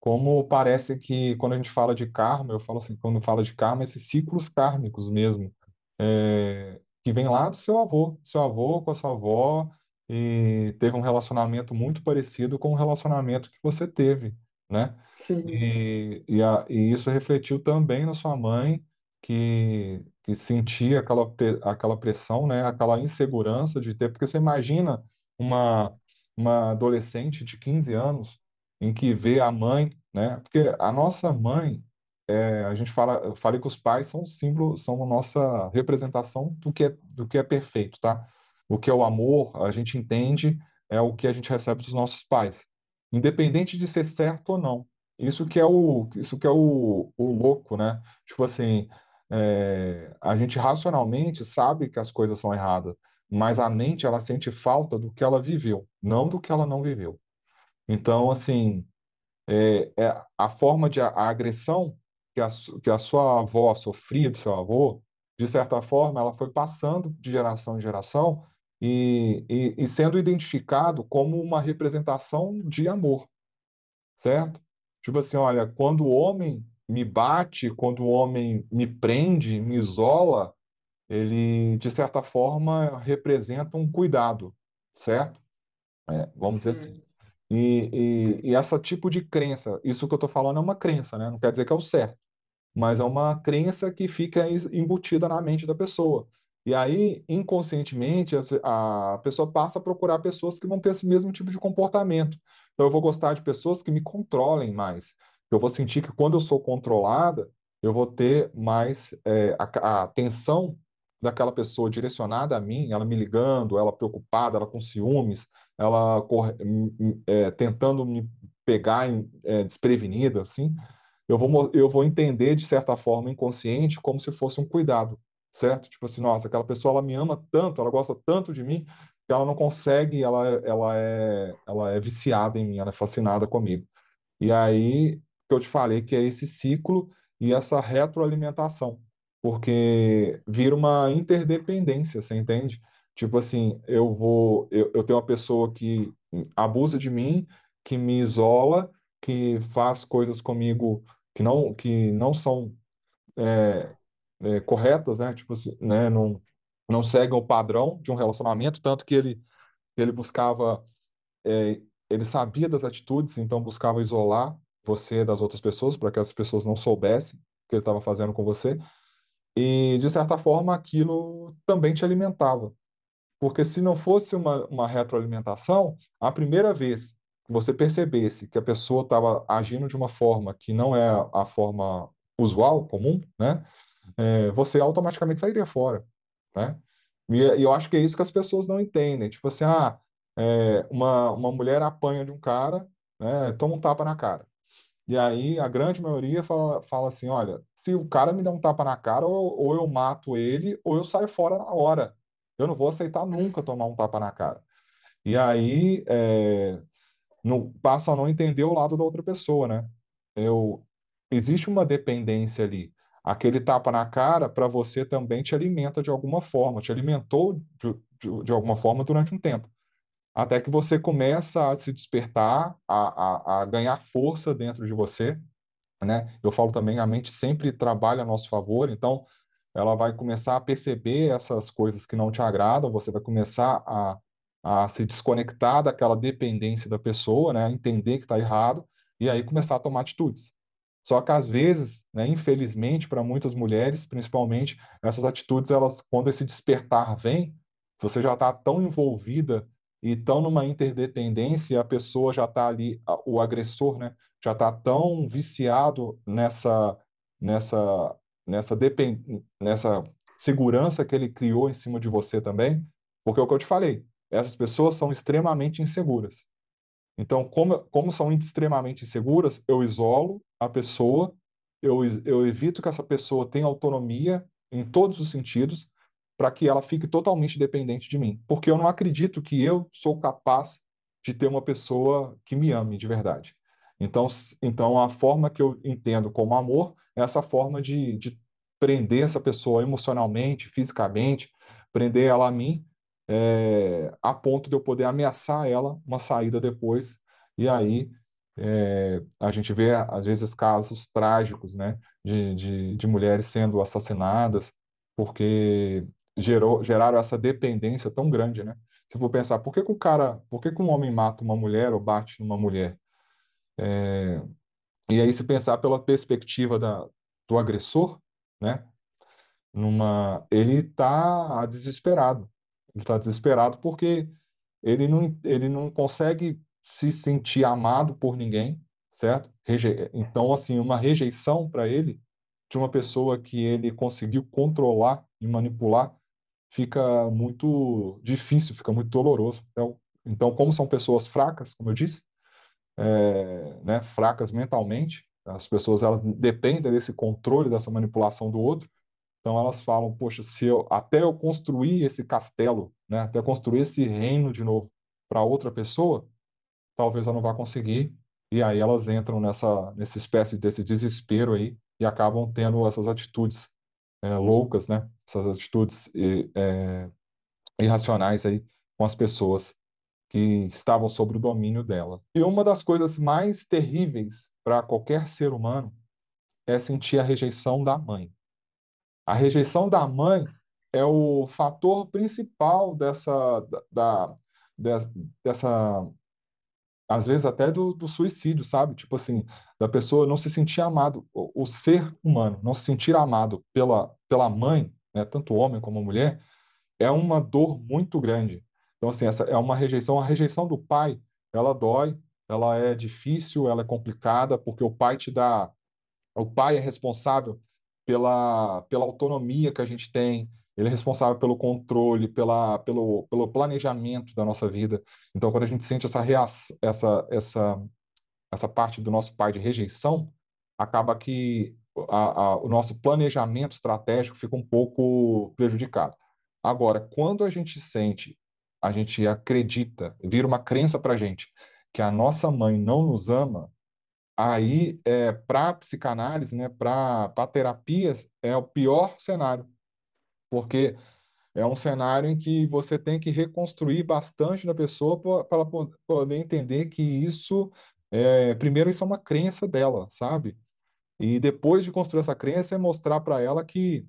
Como parece que quando a gente fala de karma, eu falo assim, quando fala de karma, esses ciclos kármicos mesmo, é, que vem lá do seu avô, seu avô com a sua avó, e teve um relacionamento muito parecido com o relacionamento que você teve, né? Sim, E, e, a, e isso refletiu também na sua mãe, que, que sentia aquela, aquela pressão, né? Aquela insegurança de ter, porque você imagina uma, uma adolescente de 15 anos em que vê a mãe, né? Porque a nossa mãe, é, a gente fala, falei que os pais são símbolo, são a nossa representação do que é, do que é perfeito, tá? O que é o amor, a gente entende, é o que a gente recebe dos nossos pais, independente de ser certo ou não. Isso que é o, isso que é o, o louco, né? Tipo assim, é, a gente racionalmente sabe que as coisas são erradas, mas a mente ela sente falta do que ela viveu, não do que ela não viveu. Então, assim, é, é a forma de a, a agressão que a, que a sua avó sofria do seu avô, de certa forma, ela foi passando de geração em geração e, e, e sendo identificado como uma representação de amor, certo? Tipo assim, olha, quando o homem me bate, quando o homem me prende, me isola, ele, de certa forma, representa um cuidado, certo? É, vamos dizer assim. E, e, e essa tipo de crença, isso que eu estou falando é uma crença, né? Não quer dizer que é o certo, mas é uma crença que fica embutida na mente da pessoa. E aí, inconscientemente, a pessoa passa a procurar pessoas que vão ter esse mesmo tipo de comportamento. Então, eu vou gostar de pessoas que me controlem mais. Eu vou sentir que quando eu sou controlada, eu vou ter mais é, a, a atenção daquela pessoa direcionada a mim, ela me ligando, ela preocupada, ela com ciúmes, ela corre- m- m- é, tentando me pegar é, desprevenida, assim eu vou, eu vou entender de certa forma inconsciente como se fosse um cuidado, certo? Tipo assim, nossa, aquela pessoa ela me ama tanto, ela gosta tanto de mim que ela não consegue, ela, ela é, ela é viciada em mim, ela é fascinada comigo. E aí que eu te falei que é esse ciclo e essa retroalimentação, porque vira uma interdependência, você entende? Tipo assim, eu vou, eu, eu tenho uma pessoa que abusa de mim, que me isola, que faz coisas comigo que não, que não são é, é, corretas, né? Tipo assim, né? Não, não seguem o padrão de um relacionamento, tanto que ele, ele buscava é, ele sabia das atitudes, então buscava isolar você das outras pessoas, para que as pessoas não soubessem o que ele estava fazendo com você. E, de certa forma, aquilo também te alimentava. Porque se não fosse uma, uma retroalimentação, a primeira vez que você percebesse que a pessoa estava agindo de uma forma que não é a forma usual, comum, né? é, você automaticamente sairia fora, né? E, e eu acho que é isso que as pessoas não entendem. Tipo assim, ah, é, uma, uma mulher apanha de um cara, né? Toma um tapa na cara. E aí a grande maioria fala, fala assim, olha, se o cara me der um tapa na cara, ou, ou eu mato ele, ou eu saio fora na hora. Eu não vou aceitar nunca tomar um tapa na cara. E aí é, não, passa a não entender o lado da outra pessoa, né? Eu, existe uma dependência ali. Aquele tapa na cara, para você também te alimenta de alguma forma, te alimentou de, de, de alguma forma durante um tempo. Até que você começa a se despertar, a, a, a ganhar força dentro de você, né? Eu falo também, a mente sempre trabalha a nosso favor, então ela vai começar a perceber essas coisas que não te agradam, você vai começar a, a se desconectar daquela dependência da pessoa, né? Entender que está errado e aí começar a tomar atitudes. Só que às vezes, né, infelizmente, para muitas mulheres, principalmente, essas atitudes, elas, quando esse despertar vem, você já está tão envolvida e tão numa interdependência, a pessoa já está ali, o agressor, né, já está tão viciado nessa, nessa, nessa, depend... nessa segurança que ele criou em cima de você também, porque é o que eu te falei, essas pessoas são extremamente inseguras. Então, como, como são extremamente inseguras, eu isolo a pessoa, eu, eu evito que essa pessoa tenha autonomia em todos os sentidos, para que ela fique totalmente dependente de mim. Porque eu não acredito que eu sou capaz de ter uma pessoa que me ame de verdade. Então, então a forma que eu entendo como amor é essa forma de, de prender essa pessoa emocionalmente, fisicamente, prender ela a mim é, a ponto de eu poder ameaçar ela uma saída depois. E aí é, a gente vê, às vezes, casos trágicos né, de, de, de mulheres sendo assassinadas porque gerou, geraram essa dependência tão grande. Né? Se for pensar, por que, que o cara, por que, que um homem mata uma mulher ou bate numa mulher? É, e aí, se pensar pela perspectiva da, do agressor, né? Numa, ele está desesperado. Ele está desesperado porque ele não, ele não consegue se sentir amado por ninguém, certo? Reje... Então, assim, uma rejeição para ele de uma pessoa que ele conseguiu controlar e manipular fica muito difícil, fica muito doloroso. Então, então como são pessoas fracas, como eu disse, é, né, fracas mentalmente, as pessoas elas dependem desse controle, dessa manipulação do outro, então elas falam, poxa, se eu até eu construir esse castelo, né, até construir esse reino de novo para outra pessoa, talvez eu não vá conseguir. E aí elas entram nessa nessa espécie desse desespero aí e acabam tendo essas atitudes é, loucas, né? Essas atitudes é, irracionais aí com as pessoas que estavam sob o domínio dela. E uma das coisas mais terríveis para qualquer ser humano é sentir a rejeição da mãe. A rejeição da mãe é o fator principal dessa, da, da dessa, às vezes até do, do, suicídio, sabe? Tipo assim, da pessoa não se sentir amado, o, o ser humano não se sentir amado pela, pela mãe, né, tanto homem como mulher, é uma dor muito grande. Então, assim, essa é uma rejeição. A rejeição do pai, ela dói, ela é difícil, ela é complicada, porque o pai te dá. O pai é responsável pela, pela autonomia que a gente tem, ele é responsável pelo controle, pela, pelo, pelo planejamento da nossa vida. Então, quando a gente sente essa, reação, essa, essa, essa parte do nosso pai de rejeição, acaba que a, a, o nosso planejamento estratégico fica um pouco prejudicado. Agora, quando a gente sente, a gente acredita, vira uma crença para a gente que a nossa mãe não nos ama, aí é, para psicanálise, né, para terapias, é o pior cenário, porque é um cenário em que você tem que reconstruir bastante da pessoa para ela poder entender que isso, é, primeiro, isso é uma crença dela, sabe? E depois de construir essa crença, é mostrar para ela que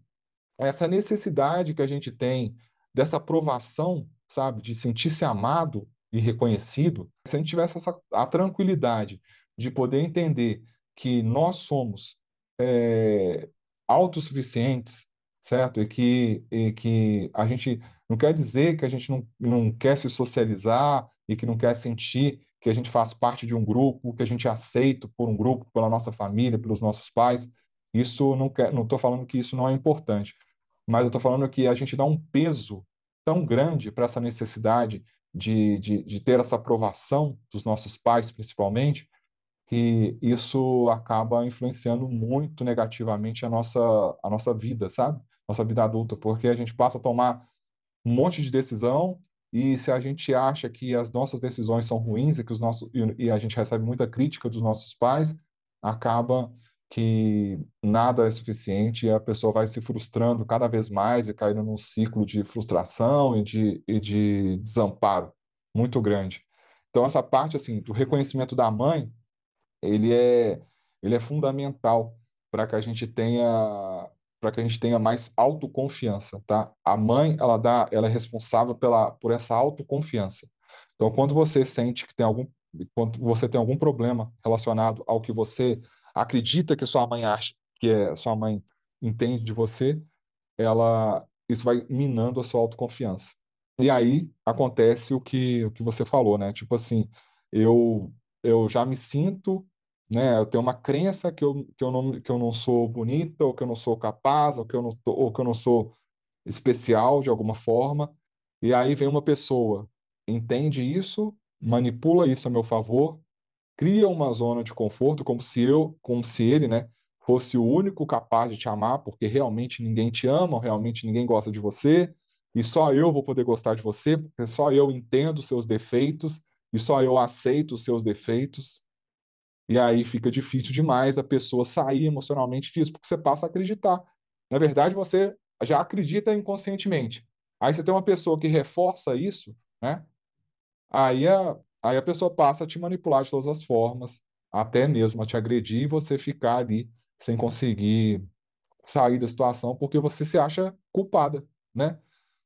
essa necessidade que a gente tem dessa aprovação, sabe, de sentir-se amado e reconhecido, se a gente tivesse essa, a tranquilidade de poder entender que nós somos é, autossuficientes, certo? E que, e que a gente não quer dizer que a gente não, não quer se socializar e que não quer sentir que a gente faz parte de um grupo, que a gente é aceito por um grupo, pela nossa família, pelos nossos pais. Isso não quer, não estou falando que isso não é importante, mas eu estou falando que a gente dá um peso tão grande para essa necessidade de, de, de ter essa aprovação dos nossos pais, principalmente, que isso acaba influenciando muito negativamente a nossa, a nossa vida, sabe? Nossa vida adulta, porque a gente passa a tomar um monte de decisão e se a gente acha que as nossas decisões são ruins e que os nossos e, e a gente recebe muita crítica dos nossos pais, acaba que nada é suficiente e a pessoa vai se frustrando cada vez mais e caindo num ciclo de frustração e de, e de desamparo muito grande. Então, essa parte assim do reconhecimento da mãe ele é, ele é fundamental para que a gente tenha para que a gente tenha mais autoconfiança, tá? A mãe, ela dá, ela é responsável pela, por essa autoconfiança. Então, quando você sente que tem algum, quando você tem algum problema relacionado ao que você acredita que sua mãe acha, que é, sua mãe entende de você, ela, isso vai minando a sua autoconfiança. E aí acontece o que, o que você falou, né? Tipo assim, eu, eu já me sinto né? Eu tenho uma crença que eu, que eu não, que eu não sou bonita, ou que eu não sou capaz, ou que eu não, tô- ou que eu não sou especial de alguma forma. E aí vem uma pessoa, entende isso, manipula isso a meu favor, cria uma zona de conforto, como se eu, como se ele, né, fosse o único capaz de te amar, porque realmente ninguém te ama, realmente ninguém gosta de você, e só eu vou poder gostar de você, porque só eu entendo os seus defeitos, e só eu aceito os seus defeitos. E aí fica difícil demais a pessoa sair emocionalmente disso, porque você passa a acreditar. Na verdade, você já acredita inconscientemente. Aí você tem uma pessoa que reforça isso, né? Aí a, aí a pessoa passa a te manipular de todas as formas, até mesmo a te agredir e você ficar ali sem conseguir sair da situação porque você se acha culpada, né?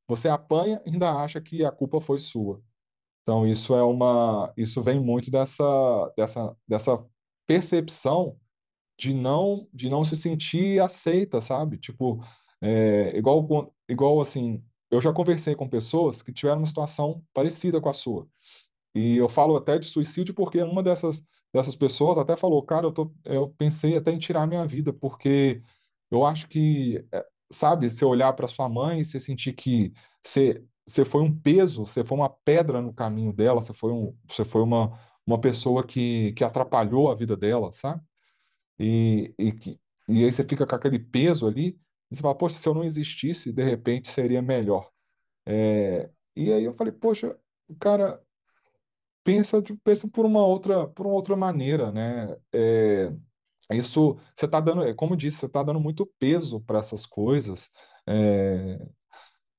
Você apanha e ainda acha que a culpa foi sua. Então, isso é uma, isso vem muito dessa, dessa, dessa percepção de não, de não se sentir aceita, sabe? Tipo, é, igual, igual assim, eu já conversei com pessoas que tiveram uma situação parecida com a sua. E eu falo até de suicídio porque uma dessas, dessas pessoas até falou, cara, eu tô, eu pensei até em tirar minha vida, porque eu acho que, é, sabe, você olhar para sua mãe e você sentir que você, você foi um peso, você foi uma pedra no caminho dela, você foi, um, você foi uma, uma pessoa que, que atrapalhou a vida dela, sabe? E, e, que, e aí você fica com aquele peso ali, e você fala, poxa, se eu não existisse, de repente seria melhor. É, e aí eu falei, poxa, cara pensa, pensa por uma outra, por uma outra maneira, né? É, isso você está dando, é, como disse, você está dando muito peso para essas coisas. É,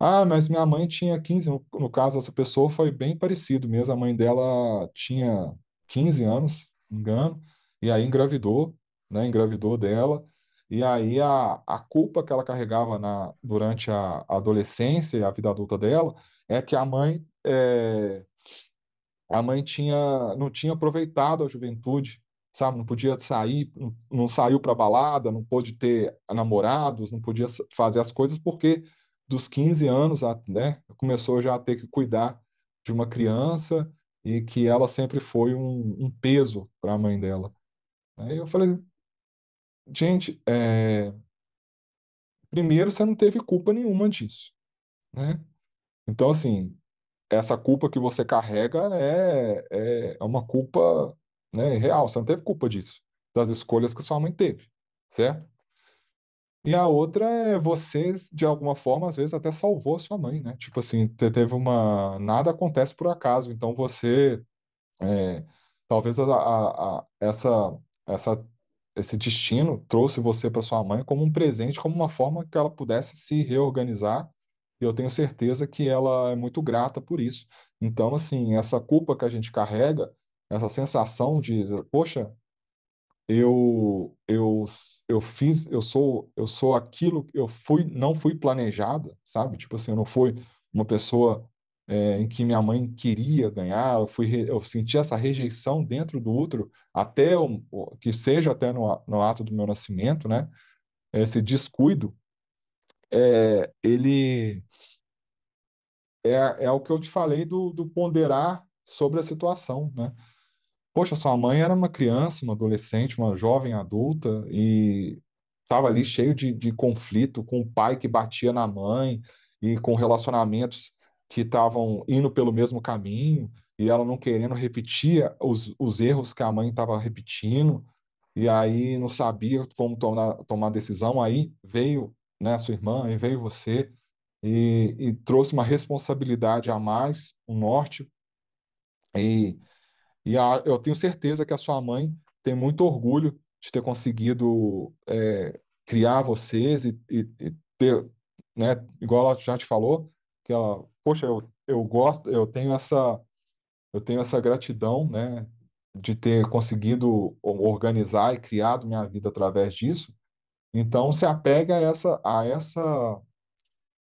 ah, mas minha mãe tinha 15 no, no caso, essa pessoa foi bem parecido mesmo. A mãe dela tinha 15 anos, não me engano, e aí engravidou, né? Engravidou dela. E aí a, a culpa que ela carregava na, durante a adolescência e a vida adulta dela é que a mãe é, a mãe tinha, não tinha aproveitado a juventude, sabe? Não podia sair, não, não saiu para balada, não pôde ter namorados, não podia fazer as coisas porque dos 15 anos, né, começou já a ter que cuidar de uma criança e que ela sempre foi um, um peso para a mãe dela. Aí eu falei, gente, é, primeiro você não teve culpa nenhuma disso, né? Então, assim, essa culpa que você carrega é, é, é uma culpa, né, real. Você não teve culpa disso, das escolhas que sua mãe teve, certo? E a outra é você, de alguma forma, às vezes até salvou a sua mãe, né? Tipo assim, te- teve uma. Nada acontece por acaso, então você é, talvez a, a- a- essa, essa, esse destino trouxe você para sua mãe como um presente, como uma forma que ela pudesse se reorganizar, e eu tenho certeza que ela é muito grata por isso. Então, assim, essa culpa que a gente carrega, essa sensação de, poxa, eu eu eu fiz eu sou eu sou aquilo eu fui não fui planejada sabe tipo assim eu não fui uma pessoa é, em que minha mãe queria ganhar eu fui eu senti essa rejeição dentro do útero até o, que seja até no, no ato do meu nascimento né esse descuido é, ele é, é o que eu te falei do, do ponderar sobre a situação né Poxa, sua mãe era uma criança, uma adolescente, uma jovem adulta e estava ali cheio de, de conflito com o pai que batia na mãe e com relacionamentos que estavam indo pelo mesmo caminho e ela não querendo repetir os, os erros que a mãe estava repetindo e aí não sabia como tomar, tomar decisão. Aí veio, né, a sua irmã, e veio você e, e trouxe uma responsabilidade a mais, um norte. E e a- eu tenho certeza que a sua mãe tem muito orgulho de ter conseguido é, criar vocês e, e- e ter, né, igual ela já te falou, que ela, poxa, eu, eu gosto, eu tenho essa, eu tenho essa gratidão, né, de ter conseguido organizar e criado minha vida através disso. Então se apega a essa, a essa,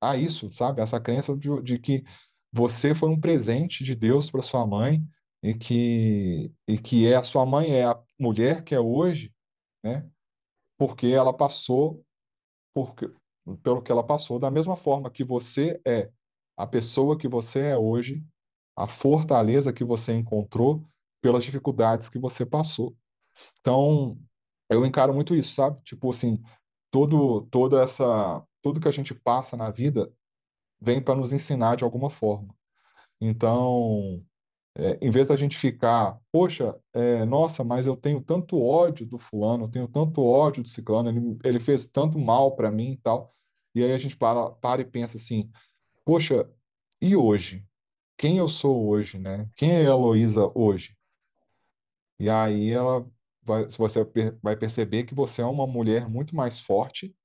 a isso, sabe? Essa crença de, de que você foi um presente de Deus para sua mãe e que e que é a sua mãe é a mulher que é hoje, né? Porque ela passou porque, pelo que ela passou, da mesma forma que você é a pessoa que você é hoje, a fortaleza que você encontrou pelas dificuldades que você passou. Então, eu encaro muito isso, sabe? Tipo assim, todo, toda essa, tudo que a gente passa na vida vem para nos ensinar de alguma forma. Então, é, em vez da gente ficar, poxa, é, nossa, mas eu tenho tanto ódio do fulano, eu tenho tanto ódio do ciclano, ele, ele fez tanto mal para mim e tal. E aí a gente para, para e pensa assim, poxa, e hoje? Quem eu sou hoje, né? Quem é a Heloísa hoje? E aí ela você vai perceber que você é uma mulher muito mais forte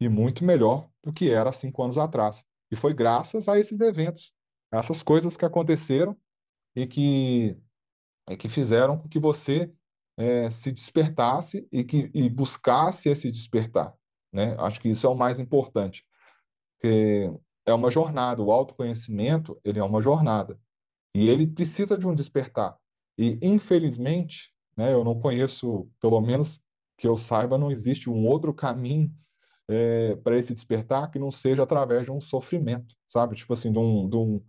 e muito melhor do que era cinco anos atrás. E foi graças a esses eventos, essas coisas que aconteceram e que, e que fizeram com que você eh, se despertasse e que e buscasse esse despertar, né? Acho que isso é o mais importante, porque é uma jornada, o autoconhecimento, ele é uma jornada. E ele precisa de um despertar. E, infelizmente, né, eu não conheço, pelo menos que eu saiba, não existe um outro caminho é, para esse despertar que não seja através de um sofrimento, sabe? Tipo assim, de, um, de, um,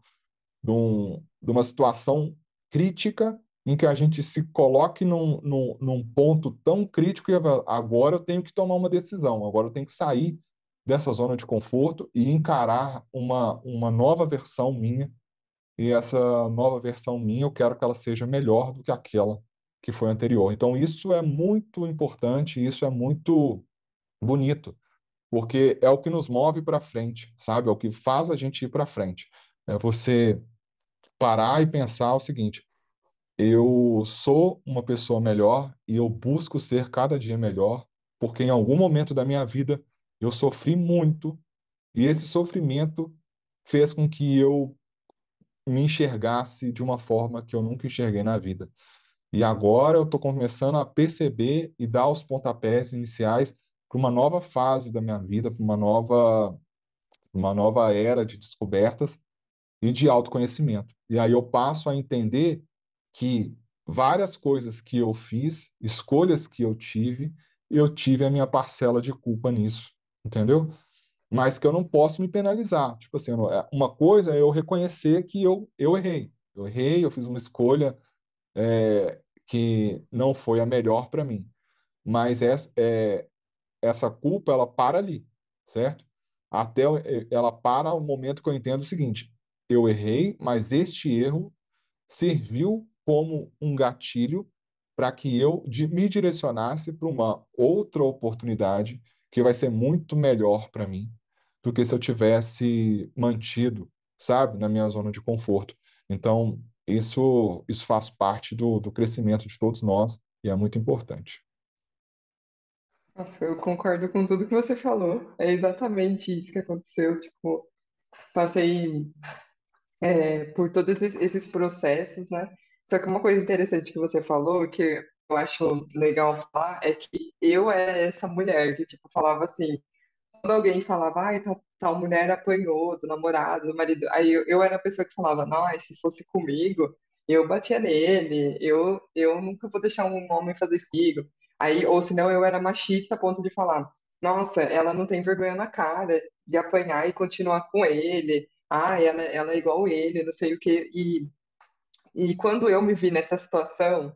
de, um, de uma situação crítica em que a gente se coloque num, num, num ponto tão crítico e agora eu tenho que tomar uma decisão, agora eu tenho que sair dessa zona de conforto e encarar uma, uma nova versão minha e essa nova versão minha, eu quero que ela seja melhor do que aquela que foi anterior. Então, isso é muito importante, isso é muito bonito, porque é o que nos move para frente, sabe? É o que faz a gente ir para frente. É você parar e pensar o seguinte: eu sou uma pessoa melhor e eu busco ser cada dia melhor, porque em algum momento da minha vida eu sofri muito e esse sofrimento fez com que eu me enxergasse de uma forma que eu nunca enxerguei na vida. E agora eu estou começando a perceber e dar os pontapés iniciais para uma nova fase da minha vida, para uma nova, uma nova era de descobertas e de autoconhecimento. E aí eu passo a entender que várias coisas que eu fiz, escolhas que eu tive, eu tive a minha parcela de culpa nisso, entendeu? mas que eu não posso me penalizar. Tipo assim, é, uma coisa é eu reconhecer que eu, eu errei. Eu errei, eu fiz uma escolha é, que não foi a melhor para mim. Mas essa, é, essa culpa, ela para ali, certo? Até ela para o momento que eu entendo o seguinte: eu errei, mas este erro serviu como um gatilho para que eu me direcionasse para uma outra oportunidade que vai ser muito melhor para mim do que se eu tivesse mantido, sabe, na minha zona de conforto. Então, isso, isso faz parte do, do crescimento de todos nós e é muito importante. Nossa, eu concordo com tudo que você falou. É exatamente isso que aconteceu. Tipo, passei é, por todos esses, esses processos, né? Só que uma coisa interessante que você falou, que eu acho legal falar, é que eu era essa mulher que, tipo, falava assim, alguém falava, ai, tal, tal mulher apanhou do namorado, do marido, aí eu, eu era a pessoa que falava, não, se fosse comigo, eu batia nele, eu, eu nunca vou deixar um homem fazer isso comigo. Aí, ou senão eu era machista a ponto de falar, nossa, ela não tem vergonha na cara de apanhar e continuar com ele, ah, ela, ela é igual ele, não sei o quê. E, e quando eu me vi nessa situação,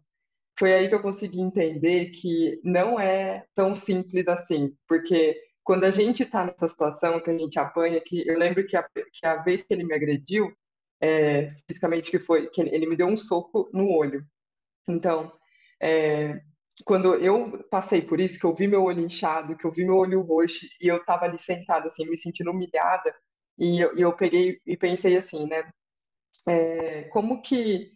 foi aí que eu consegui entender que não é tão simples assim, porque quando a gente está nessa situação que a gente apanha, que eu lembro que a, que a vez que ele me agrediu, é, fisicamente que foi, que ele, ele me deu um soco no olho. Então, é, quando eu passei por isso, que eu vi meu olho inchado, que eu vi meu olho roxo, e eu tava ali sentada, assim, me sentindo humilhada, e eu, e eu peguei e pensei assim, né? É, como que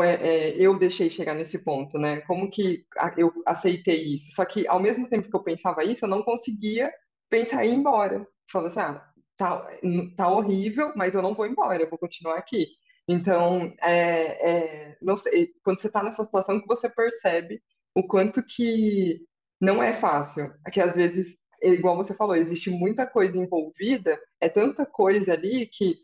é, é, eu deixei chegar nesse ponto, né? Como que eu aceitei isso? Só que ao mesmo tempo que eu pensava isso, eu não conseguia pensar em ir embora. Falava assim, ah, tá, tá horrível, mas eu não vou embora, eu vou continuar aqui. Então, é, é, não sei, quando você está nessa situação que você percebe o quanto que não é fácil. É que às vezes, é igual você falou, existe muita coisa envolvida, é tanta coisa ali que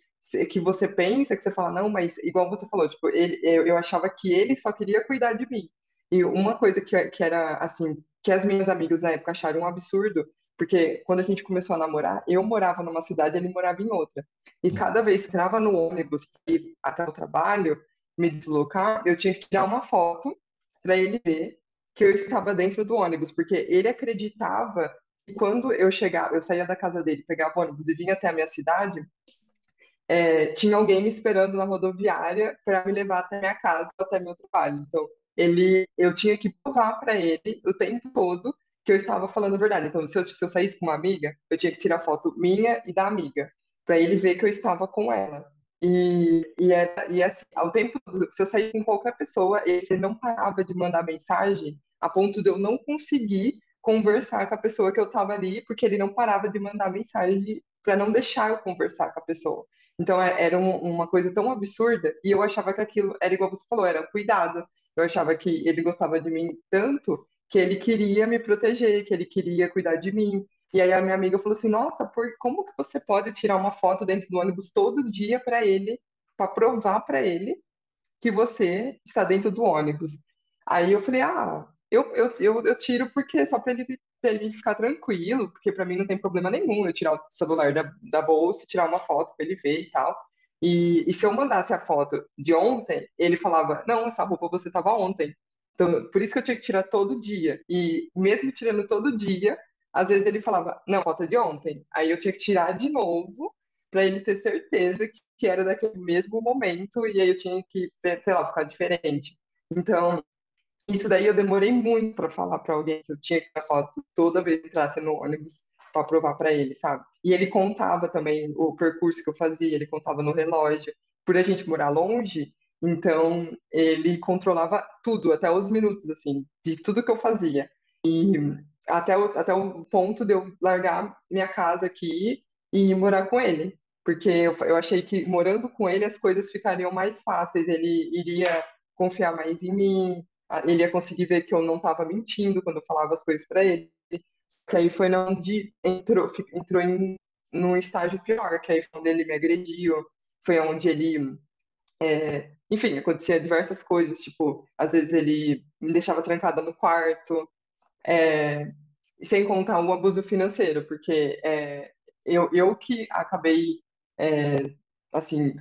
que você pensa, que você fala, não, mas igual você falou, tipo, ele, eu, eu achava que ele só queria cuidar de mim. E uma coisa que, que era, assim, que as minhas amigas na época acharam um absurdo, porque quando a gente começou a namorar, eu morava numa cidade, ele morava em outra. E cada vez que entrava no ônibus ir até o trabalho, me deslocar, eu tinha que tirar uma foto para ele ver que eu estava dentro do ônibus, porque ele acreditava que quando eu chegava, eu saía da casa dele, pegava o ônibus e vinha até a minha cidade, é, tinha alguém me esperando na rodoviária para me levar até minha casa, até meu trabalho. Então, ele, eu tinha que provar para ele o tempo todo que eu estava falando a verdade. Então, se eu, se eu saísse com uma amiga, eu tinha que tirar foto minha e da amiga, para ele ver que eu estava com ela. E, e, é, e assim, ao tempo, se eu saísse com qualquer pessoa, ele não parava de mandar mensagem a ponto de eu não conseguir conversar com a pessoa que eu estava ali, porque ele não parava de mandar mensagem para não deixar eu conversar com a pessoa. Então é, era um, uma coisa tão absurda e eu achava que aquilo era igual você falou, era cuidado. Eu achava que ele gostava de mim tanto que ele queria me proteger, que ele queria cuidar de mim. E aí a minha amiga falou assim: "Nossa, por como que você pode tirar uma foto dentro do ônibus todo dia para ele, para provar para ele que você está dentro do ônibus?" Aí eu falei: "Ah, eu, eu, eu, eu tiro porque só para ele ele ficar tranquilo, porque para mim não tem problema nenhum eu tirar o celular da, da bolsa, tirar uma foto para ele ver e tal. E, e, se eu mandasse a foto de ontem, ele falava: Não, essa roupa você tava ontem. Então, por isso que eu tinha que tirar todo dia. E mesmo tirando todo dia, às vezes ele falava: Não, foto é de ontem. Aí eu tinha que tirar de novo para ele ter certeza que era daquele mesmo momento. E aí eu tinha que, sei lá, ficar diferente. Então, isso daí eu demorei muito para falar para alguém que eu tinha que tirar foto toda vez que entrasse no ônibus para provar para ele, sabe? E ele contava também o percurso que eu fazia, ele contava no relógio. Por a gente morar longe, então ele controlava tudo, até os minutos, assim, de tudo que eu fazia. E até o, até o ponto de eu largar minha casa aqui e morar com ele. Porque eu, eu achei que morando com ele as coisas ficariam mais fáceis, ele iria confiar mais em mim, ele ia conseguir ver que eu não estava mentindo quando eu falava as coisas para ele. Que aí foi onde entrou, entrou em num estágio pior, que aí foi onde ele me agrediu, foi onde ele é, enfim, acontecia diversas coisas, tipo, às vezes ele me deixava trancada no quarto, é, sem contar o abuso financeiro, porque é, eu, eu que acabei, é, assim,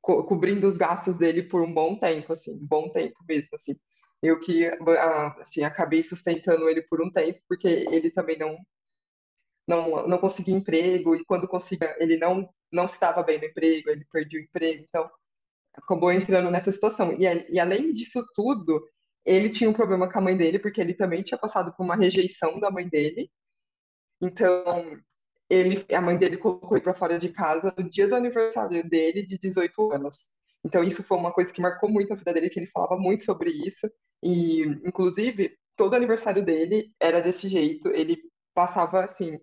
co cobrindo os gastos dele por um bom tempo, assim, um bom tempo mesmo, assim eu que ah, assim, acabei sustentando ele por um tempo, porque ele também não não, não conseguia emprego, e quando conseguia, ele não, não estava bem no emprego, ele perdia o emprego, então acabou entrando nessa situação. E, e além disso tudo, ele tinha um problema com a mãe dele, porque ele também tinha passado por uma rejeição da mãe dele. Então, ele, a mãe dele colocou ele para fora de casa no dia do aniversário dele, de 18 anos. Então, isso foi uma coisa que marcou muito a vida dele, que ele falava muito sobre isso. E, inclusive, todo aniversário dele era desse jeito. Ele passava, assim,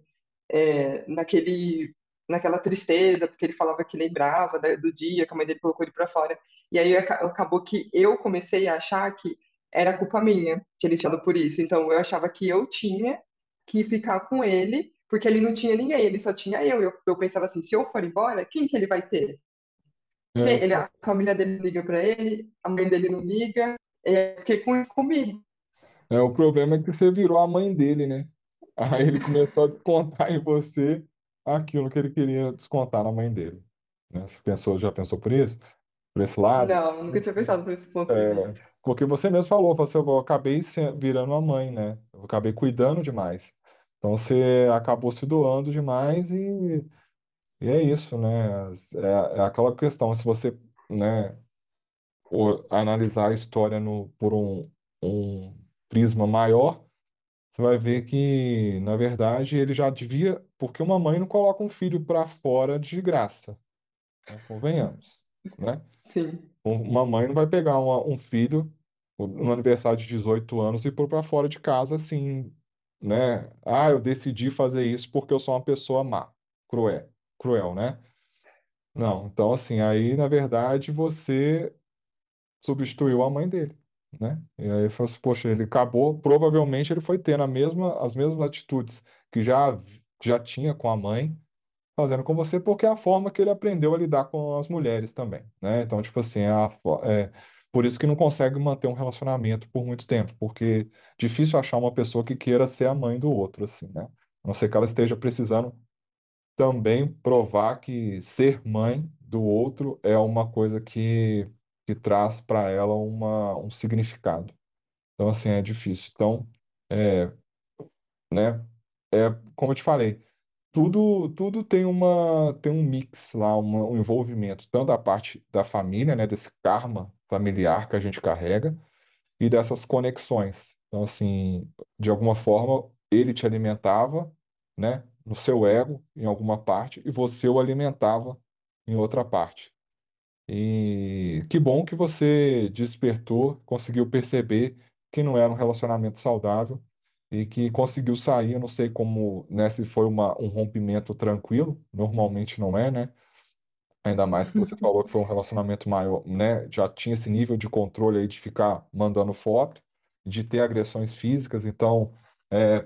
é, naquele, naquela tristeza, porque ele falava que lembrava do dia que a mãe dele colocou ele para fora. E aí acabou que eu comecei a achar que era culpa minha que ele tinha dado por isso. Então, eu achava que eu tinha que ficar com ele, porque ele não tinha ninguém, ele só tinha eu. Eu, eu pensava assim, se eu for embora, quem que ele vai ter? É, Ele, a família dele liga para ele, a mãe dele não liga, é, fiquei com isso comigo. é, o problema é que você virou a mãe dele, né? Aí ele começou a descontar em você aquilo que ele queria descontar na mãe dele. Né? Você pensou, já pensou por isso? Por esse lado? Não, nunca tinha pensado por esse ponto de É, vista. porque você mesmo falou, você, eu acabei virando a mãe, né? Eu acabei cuidando demais. Então você acabou se doando demais e, e é isso, né? É, é aquela questão, se você, né, analisar a história no, por um, um prisma maior, você vai ver que, na verdade, ele já devia, porque uma mãe não coloca um filho para fora de graça, né? Convenhamos, né? Sim, Uma mãe não vai pegar uma- um filho no aniversário de 18 anos e pôr para fora de casa assim, né? Ah, eu decidi fazer isso porque eu sou uma pessoa má, cruel, cruel, né? Não, então assim, aí na verdade você substituiu a mãe dele, né? E aí falou assim, poxa, ele acabou, provavelmente ele foi tendo a mesma, as mesmas atitudes que já, já tinha com a mãe, fazendo com você, porque é a forma que ele aprendeu a lidar com as mulheres também, né? Então, tipo assim, é, a é por isso que não consegue manter um relacionamento por muito tempo, porque difícil achar uma pessoa que queira ser a mãe do outro, assim, né? A não ser que ela esteja precisando também provar que ser mãe do outro é uma coisa que, que traz para ela uma, um significado. Então, assim, é difícil. Então, é, né? É, como eu te falei, tudo, tudo tem uma, tem um mix lá, uma- um envolvimento, tanto da parte da família, né? Desse karma familiar que a gente carrega, e dessas conexões. Então, assim, de alguma forma, ele te alimentava, né, no seu ego, em alguma parte, e você o alimentava em outra parte. E que bom que você despertou, conseguiu perceber que não era um relacionamento saudável e que conseguiu sair. Eu não sei como, né, se foi uma, um rompimento tranquilo, normalmente não é, né? Ainda mais que você falou que foi um relacionamento maior, né? Já tinha esse nível de controle aí de ficar mandando foto, de ter agressões físicas. Então,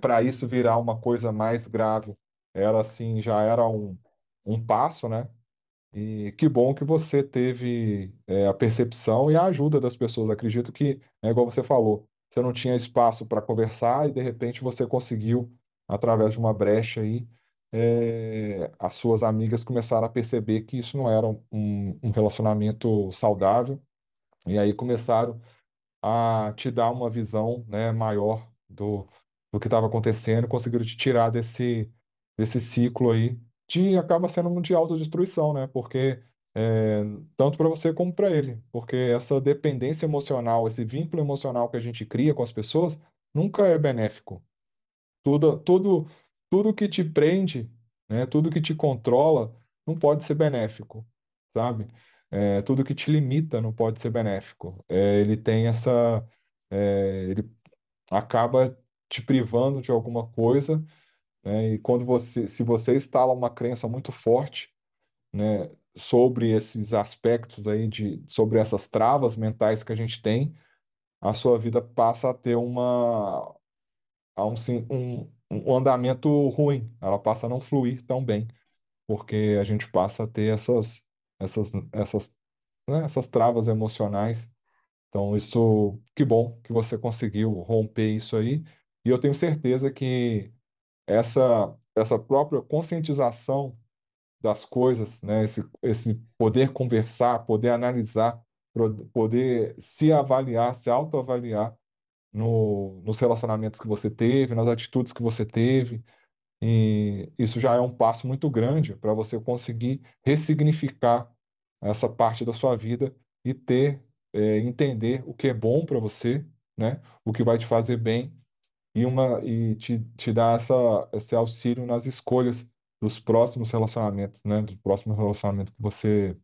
para isso virar uma coisa mais grave, era assim, já era um, um passo, né? E que bom que você teve é, a percepção e a ajuda das pessoas. Acredito que, é igual você falou, você não tinha espaço para conversar e de repente você conseguiu, através de uma brecha aí, é, as suas amigas começaram a perceber que isso não era um, um relacionamento saudável e aí começaram a te dar uma visão, né, maior do, do que estava acontecendo, conseguiram te tirar desse, desse ciclo aí, de acaba sendo um de autodestruição, né? Porque é, tanto para você como para ele, porque essa dependência emocional, esse vínculo emocional que a gente cria com as pessoas, nunca é benéfico. Tudo, tudo, tudo que te prende, né, tudo que te controla, não pode ser benéfico, sabe? É, tudo que te limita não pode ser benéfico. É, ele tem essa, é, ele acaba te privando de alguma coisa, né? E quando você, se você instala uma crença muito forte, né, sobre esses aspectos aí de, sobre essas travas mentais que a gente tem, a sua vida passa a ter uma a um, um, um andamento ruim, ela passa a não fluir tão bem, porque a gente passa a ter essas, essas, essas, né, essas travas emocionais. Então, isso, que bom que você conseguiu romper isso aí, e eu tenho certeza que essa, essa própria conscientização das coisas, né, esse, esse poder conversar, poder analisar, poder se avaliar, se autoavaliar, no, nos relacionamentos que você teve, nas atitudes que você teve. E isso já é um passo muito grande para você conseguir ressignificar essa parte da sua vida e ter, é, entender o que é bom para você, né? O que vai te fazer bem e uma e te, te dar essa, esse auxílio nas escolhas dos próximos relacionamentos, né? Do próximo relacionamento que você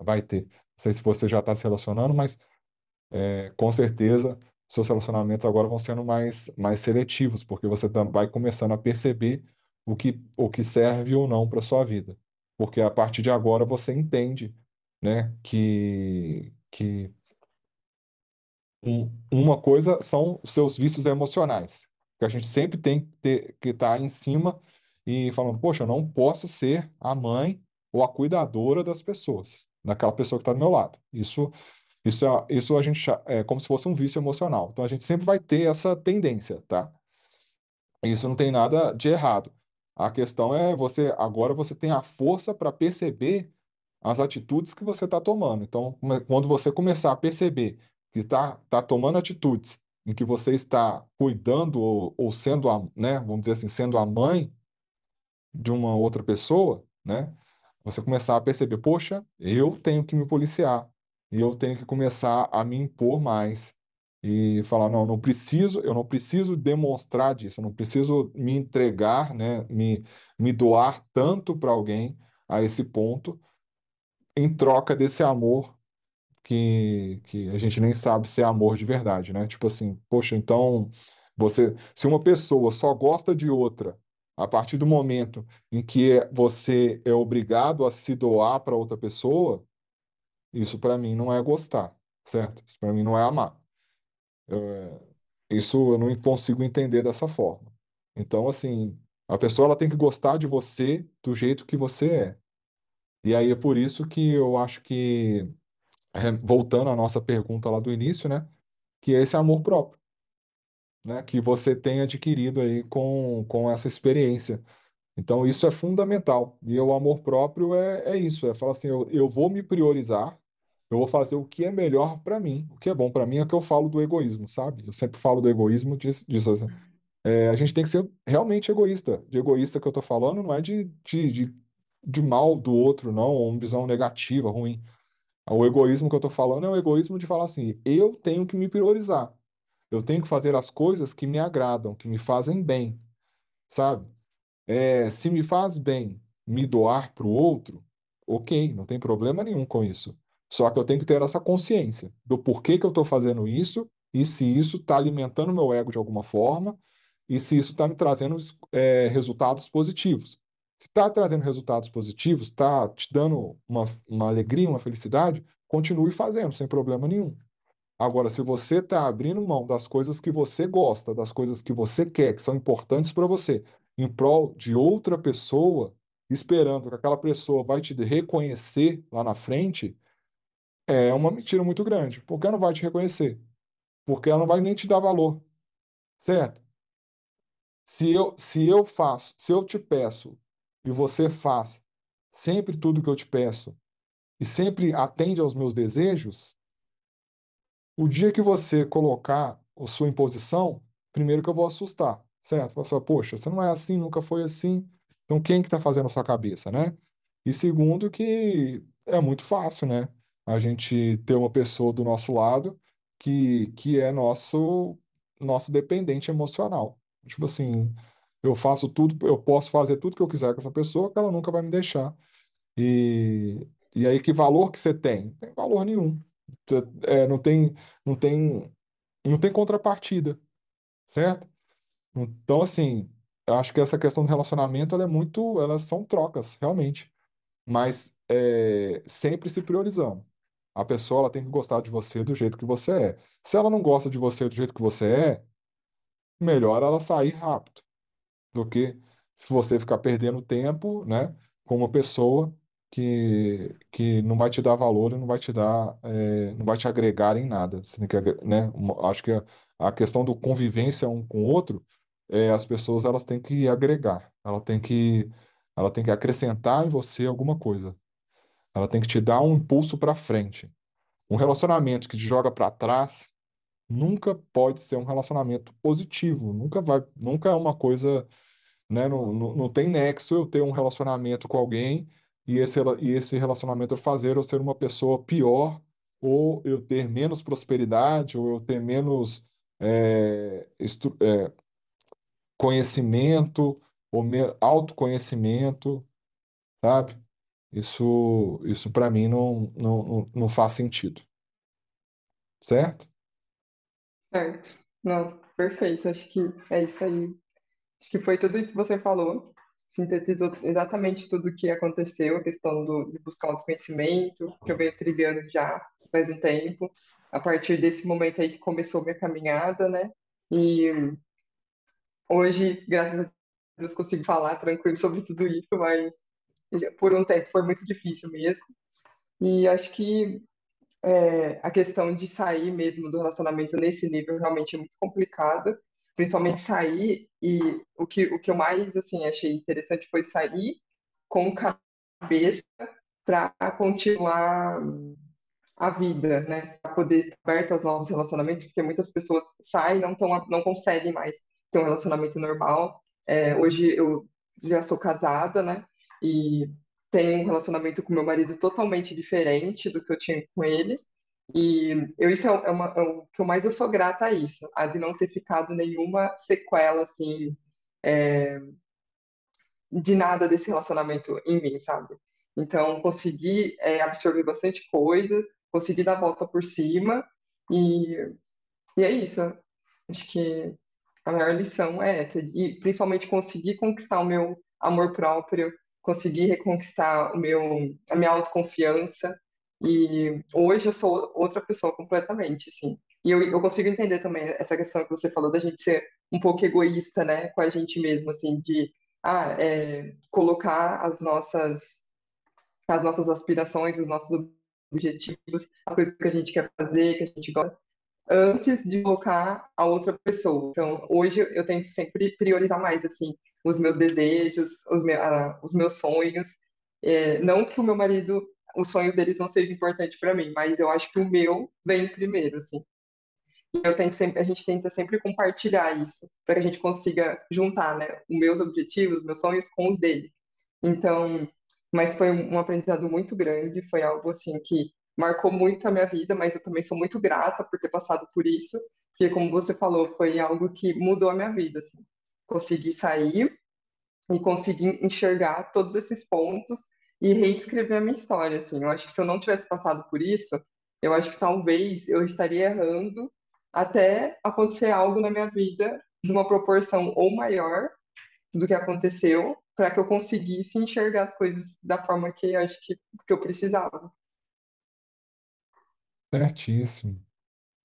vai ter. Não sei se você já está se relacionando, mas é, com certeza, seus relacionamentos agora vão sendo mais, mais seletivos, porque você vai começando a perceber o que, o que serve ou não para sua vida. Porque a partir de agora você entende, né, que, que um- uma coisa são os seus vícios emocionais, que a gente sempre tem que que estar em cima e falando, poxa, eu não posso ser a mãe ou a cuidadora das pessoas, daquela pessoa que está do meu lado. Isso isso, é, isso a gente é como se fosse um vício emocional. Então a gente sempre vai ter essa tendência, tá? Isso não tem nada de errado. A questão é você agora você tem a força para perceber as atitudes que você está tomando. Então, quando você começar a perceber que está tá tomando atitudes em que você está cuidando ou, ou sendo a, né, vamos dizer assim, sendo a mãe de uma outra pessoa, né? Você começar a perceber, poxa, eu tenho que me policiar, e eu tenho que começar a me impor mais e falar, não, não preciso, eu não preciso demonstrar disso, eu não preciso me entregar, né, me, me doar tanto para alguém a esse ponto em troca desse amor que, que a gente nem sabe se é amor de verdade, né? Tipo assim, poxa, então você, se uma pessoa só gosta de outra a partir do momento em que você é obrigado a se doar para outra pessoa, isso para mim não é gostar, certo? Isso para mim não é amar. É, isso eu não consigo entender dessa forma. Então, assim, a pessoa ela tem que gostar de você do jeito que você é. E aí é por isso que eu acho que, voltando à nossa pergunta lá do início, né, que é esse amor próprio, né, que você tem adquirido aí com, com essa experiência. Então, isso é fundamental. E o amor próprio é, é isso, é falar assim, eu, eu vou me priorizar, eu vou fazer o que é melhor para mim. O que é bom para mim é que eu falo do egoísmo, sabe? Eu sempre falo do egoísmo disso, disso assim. É, a gente tem que ser realmente egoísta. De egoísta que eu tô falando não é de, de, de, de mal do outro, não, ou uma visão negativa, ruim. O egoísmo que eu tô falando é o egoísmo de falar assim, eu tenho que me priorizar. Eu tenho que fazer as coisas que me agradam, que me fazem bem, sabe? É, se me faz bem me doar para o outro, ok, não tem problema nenhum com isso. Só que eu tenho que ter essa consciência do porquê que eu estou fazendo isso e se isso está alimentando meu ego de alguma forma e se isso está me trazendo é, resultados positivos. Está trazendo resultados positivos, está te dando uma, uma alegria, uma felicidade, continue fazendo, sem problema nenhum. Agora, se você está abrindo mão das coisas que você gosta, das coisas que você quer, que são importantes para você, em prol de outra pessoa, esperando que aquela pessoa vai te reconhecer lá na frente, é uma mentira muito grande. Porque ela não vai te reconhecer. Porque ela não vai nem te dar valor. Certo? Se eu, se eu faço, se eu te peço e você faz sempre tudo que eu te peço e sempre atende aos meus desejos, o dia que você colocar a sua imposição, primeiro que eu vou assustar certo? Fala assim, poxa, você não é assim, nunca foi assim. Então, quem que está fazendo a sua cabeça, né? E segundo, que é muito fácil, né? A gente ter uma pessoa do nosso lado que, que é nosso, nosso dependente emocional. Tipo assim, eu faço tudo, eu posso fazer tudo que eu quiser com essa pessoa, que ela nunca vai me deixar. E, e aí, que valor que você tem? Não tem valor nenhum. Você, é, não tem, não tem, não tem contrapartida, certo? Então, assim, eu acho que essa questão do relacionamento, ela é muito, elas são trocas, realmente, mas é, sempre se priorizando. A pessoa, ela tem que gostar de você do jeito que você é. Se ela não gosta de você do jeito que você é, melhor ela sair rápido do que você ficar perdendo tempo, né, com uma pessoa que, que não vai te dar valor e não vai te dar, é, não vai te agregar em nada. Você tem que, né, acho que a, a questão do convivência um com o outro é, as pessoas elas têm que agregar, ela tem que, ela tem que acrescentar em você alguma coisa. Ela tem que te dar um impulso para frente. Um relacionamento que te joga para trás nunca pode ser um relacionamento positivo, nunca vai, nunca é uma coisa, né, não, não, não tem nexo eu ter um relacionamento com alguém e esse, e esse relacionamento fazer eu ser uma pessoa pior ou eu ter menos prosperidade ou eu ter menos é, é, conhecimento, ou me- autoconhecimento, sabe? Isso, isso para mim não, não, não faz sentido, certo? Certo. Não, perfeito. Acho que é isso aí. Acho que foi tudo isso que você falou. Sintetizou exatamente tudo o que aconteceu, a questão do, de buscar autoconhecimento, que eu venho trilhando já faz um tempo. A partir desse momento aí que começou minha caminhada, né? E hoje, graças a Deus, consigo falar tranquilo sobre tudo isso, mas por um tempo foi muito difícil mesmo. E acho que é, a questão de sair mesmo do relacionamento nesse nível realmente é muito complicado, principalmente sair e o que, o que eu mais assim achei interessante foi sair com cabeça para continuar a vida, né? Para poder estar aberto aos novos relacionamentos, porque muitas pessoas saem não, tão, não conseguem mais ter um relacionamento normal. É, hoje eu já sou casada, né? E tenho um relacionamento com meu marido totalmente diferente do que eu tinha com ele. E eu, isso é, uma, é o que eu mais eu sou grata a isso, a de não ter ficado nenhuma sequela, assim, é, de nada desse relacionamento em mim, sabe? Então, consegui é, absorver bastante coisa, consegui dar a volta por cima, e, e é isso. Acho que a maior lição é essa, e principalmente conseguir conquistar o meu amor próprio, conseguir reconquistar o meu, a minha autoconfiança, e hoje eu sou outra pessoa completamente, assim. E eu, eu consigo entender também essa questão que você falou da gente ser um pouco egoísta, né, com a gente mesmo, assim, de ah, é, colocar as nossas as nossas aspirações, os nossos objetivos, as coisas que a gente quer fazer, que a gente gosta, antes de colocar a outra pessoa. Então, hoje eu tento sempre priorizar mais, assim, os meus desejos, os, me, uh, os meus sonhos. É, não que o meu marido, os sonhos deles não sejam importantes para mim, mas eu acho que o meu vem primeiro, assim. Eu tento sempre, a gente tenta sempre compartilhar isso, para que a gente consiga juntar, né, os meus objetivos, meus sonhos com os dele. Então, mas foi um aprendizado muito grande, foi algo assim que marcou muito a minha vida, mas eu também sou muito grata por ter passado por isso, porque como você falou, foi algo que mudou a minha vida, assim. Consegui sair e consegui enxergar todos esses pontos e reescrever a minha história, assim. Eu acho que se eu não tivesse passado por isso, eu acho que talvez eu estaria errando até acontecer algo na minha vida de uma proporção ou maior do que aconteceu, para que eu conseguisse enxergar as coisas da forma que eu acho que, que eu precisava. Certíssimo.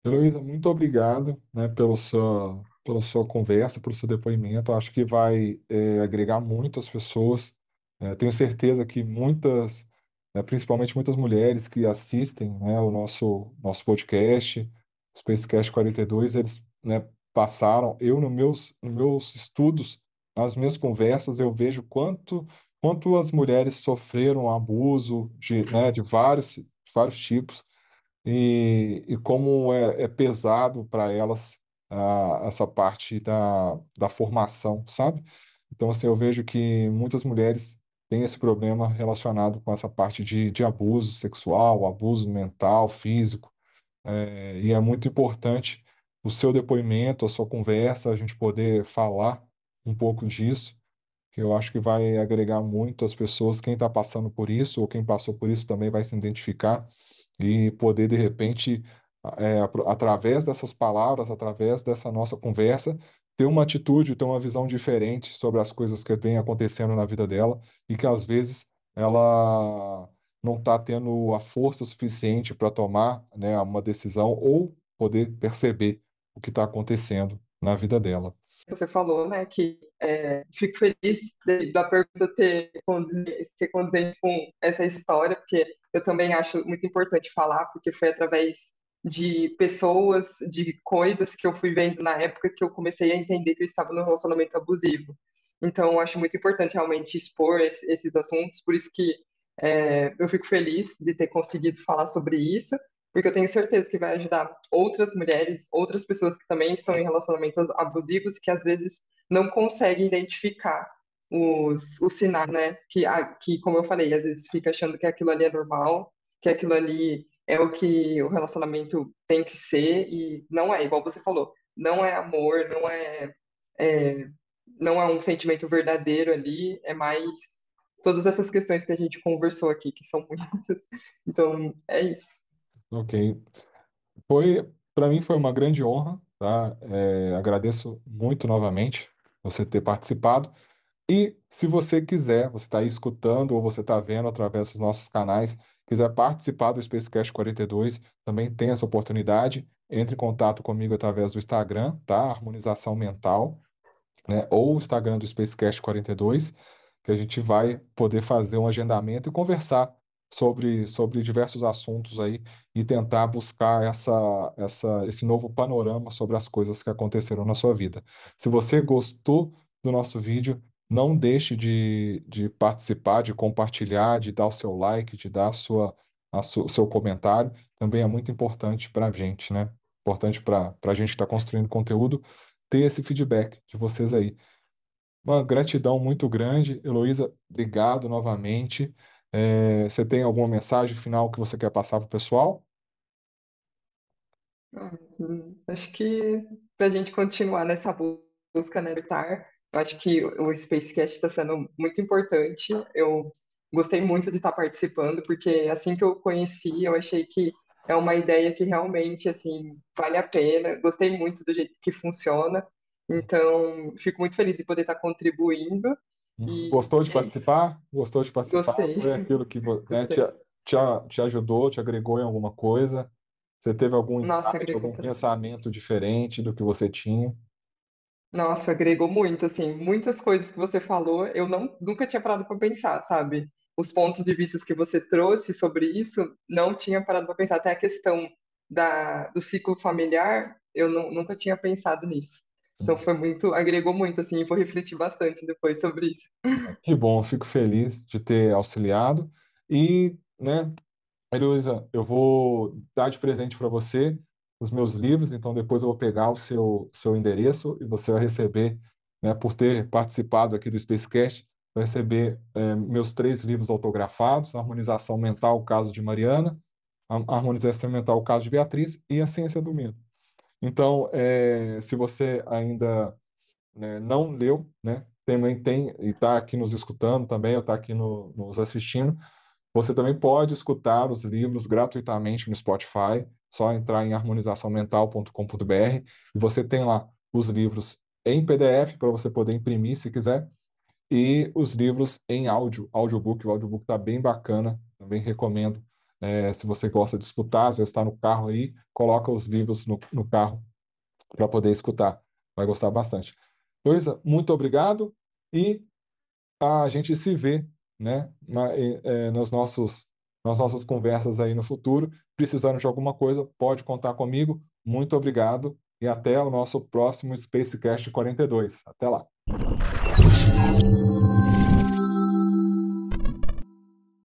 Heloísa, muito obrigado, né, pelo sua, pela sua conversa, pelo seu depoimento. Acho que vai, é, agregar muito às pessoas. É, tenho certeza que muitas, né, principalmente muitas mulheres que assistem, né, o nosso, nosso podcast, Spacecast 42, eles, né, passaram. Eu, nos meus, nos meus estudos, nas minhas conversas, eu vejo quanto, quanto as mulheres sofreram abuso de, né, de vários, vários tipos e, e como é, é pesado para elas essa parte da, da formação, sabe? Então, assim, eu vejo que muitas mulheres têm esse problema relacionado com essa parte de, de abuso sexual, abuso mental, físico, é, e é muito importante o seu depoimento, a sua conversa, a gente poder falar um pouco disso, que eu acho que vai agregar muito às pessoas, quem está passando por isso ou quem passou por isso também vai se identificar e poder, de repente, é, através dessas palavras, através dessa nossa conversa, ter uma atitude, ter uma visão diferente sobre as coisas que vêm acontecendo na vida dela e que às vezes ela não está tendo a força suficiente para tomar, né, uma decisão ou poder perceber o que está acontecendo na vida dela. Você falou, né, que é, fico feliz de, da pergunta ter ser condizente com essa história, porque eu também acho muito importante falar, porque foi através de pessoas, de coisas que eu fui vendo na época que eu comecei a entender que eu estava num relacionamento abusivo. Então, eu acho muito importante realmente expor esses assuntos, por isso que é, eu fico feliz de ter conseguido falar sobre isso, porque eu tenho certeza que vai ajudar outras mulheres, outras pessoas que também estão em relacionamentos abusivos, que às vezes não conseguem identificar os, os sinais, né? Que, que, como eu falei, às vezes fica achando que aquilo ali é normal, que aquilo ali é o que o relacionamento tem que ser, e não é, igual você falou, não é amor, não é, é não é um sentimento verdadeiro ali, é mais todas essas questões que a gente conversou aqui, que são muitas. <laughs> Então, é isso. Ok. Foi, para mim foi uma grande honra, tá? É, agradeço muito novamente você ter participado. E se você quiser, você está aí escutando ou você está vendo através dos nossos canais, quiser participar do Spacecast 42, também tem essa oportunidade. Entre em contato comigo através do Instagram, tá? Harmonização Mental, né? Ou o Instagram do Spacecast 42, que a gente vai poder fazer um agendamento e conversar sobre, sobre diversos assuntos aí e tentar buscar essa, essa, esse novo panorama sobre as coisas que aconteceram na sua vida. Se você gostou do nosso vídeo, não deixe de, de participar, de compartilhar, de dar o seu like, de dar a sua, a o seu comentário. Também é muito importante para a gente, né? Importante para a gente que está construindo conteúdo, ter esse feedback de vocês aí. Uma gratidão muito grande. Heloísa, obrigado novamente. É, você tem alguma mensagem final que você quer passar para o pessoal? Hum, acho que para a gente continuar nessa busca, né, estar, eu acho que o Spacecast está sendo muito importante. Eu gostei muito de estar participando, porque assim que eu conheci, eu achei que é uma ideia que realmente, assim, vale a pena. Gostei muito do jeito que funciona. Então, fico muito feliz de poder estar contribuindo. E Gostou de é participar? Gostou de participar? Gostei. Foi aquilo que né, te, te, te ajudou, te agregou em alguma coisa? Você teve algum Nossa, insight, algum pensamento diferente do que você tinha? Nossa, agregou muito, assim, muitas coisas que você falou, eu não, nunca tinha parado para pensar, sabe? Os pontos de vista que você trouxe sobre isso, não tinha parado para pensar. Até a questão da, do ciclo familiar, eu nu- nunca tinha pensado nisso. Então foi muito, agregou muito, assim, vou refletir bastante depois sobre isso. <laughs> Que bom, fico feliz de ter auxiliado. E, né, Heloísa, eu vou dar de presente para você os meus livros, então depois eu vou pegar o seu, seu endereço e você vai receber, né, por ter participado aqui do Spacecast, vai receber eh, meus três livros autografados, Harmonização Mental, o caso de Mariana, Harmonização Mental, o caso de Beatriz e a Ciência do Medo. Então, eh, se você ainda né, não leu, né, também tem, e está aqui nos escutando também, ou está aqui no, nos assistindo, você também pode escutar os livros gratuitamente no Spotify, só entrar em harmonizaçãomental.com.br e você tem lá os livros em PDF para você poder imprimir se quiser, e os livros em áudio, audiobook. O audiobook está bem bacana, também recomendo. É, se você gosta de escutar, às vezes está no carro aí, coloca os livros no, no carro para poder escutar. Vai gostar bastante. Luísa, muito obrigado e a gente se vê, né, na, é, nos nossos, nas nossas conversas aí no futuro. Precisando de alguma coisa, pode contar comigo. Muito obrigado e até o nosso próximo Spacecast 42. Até lá.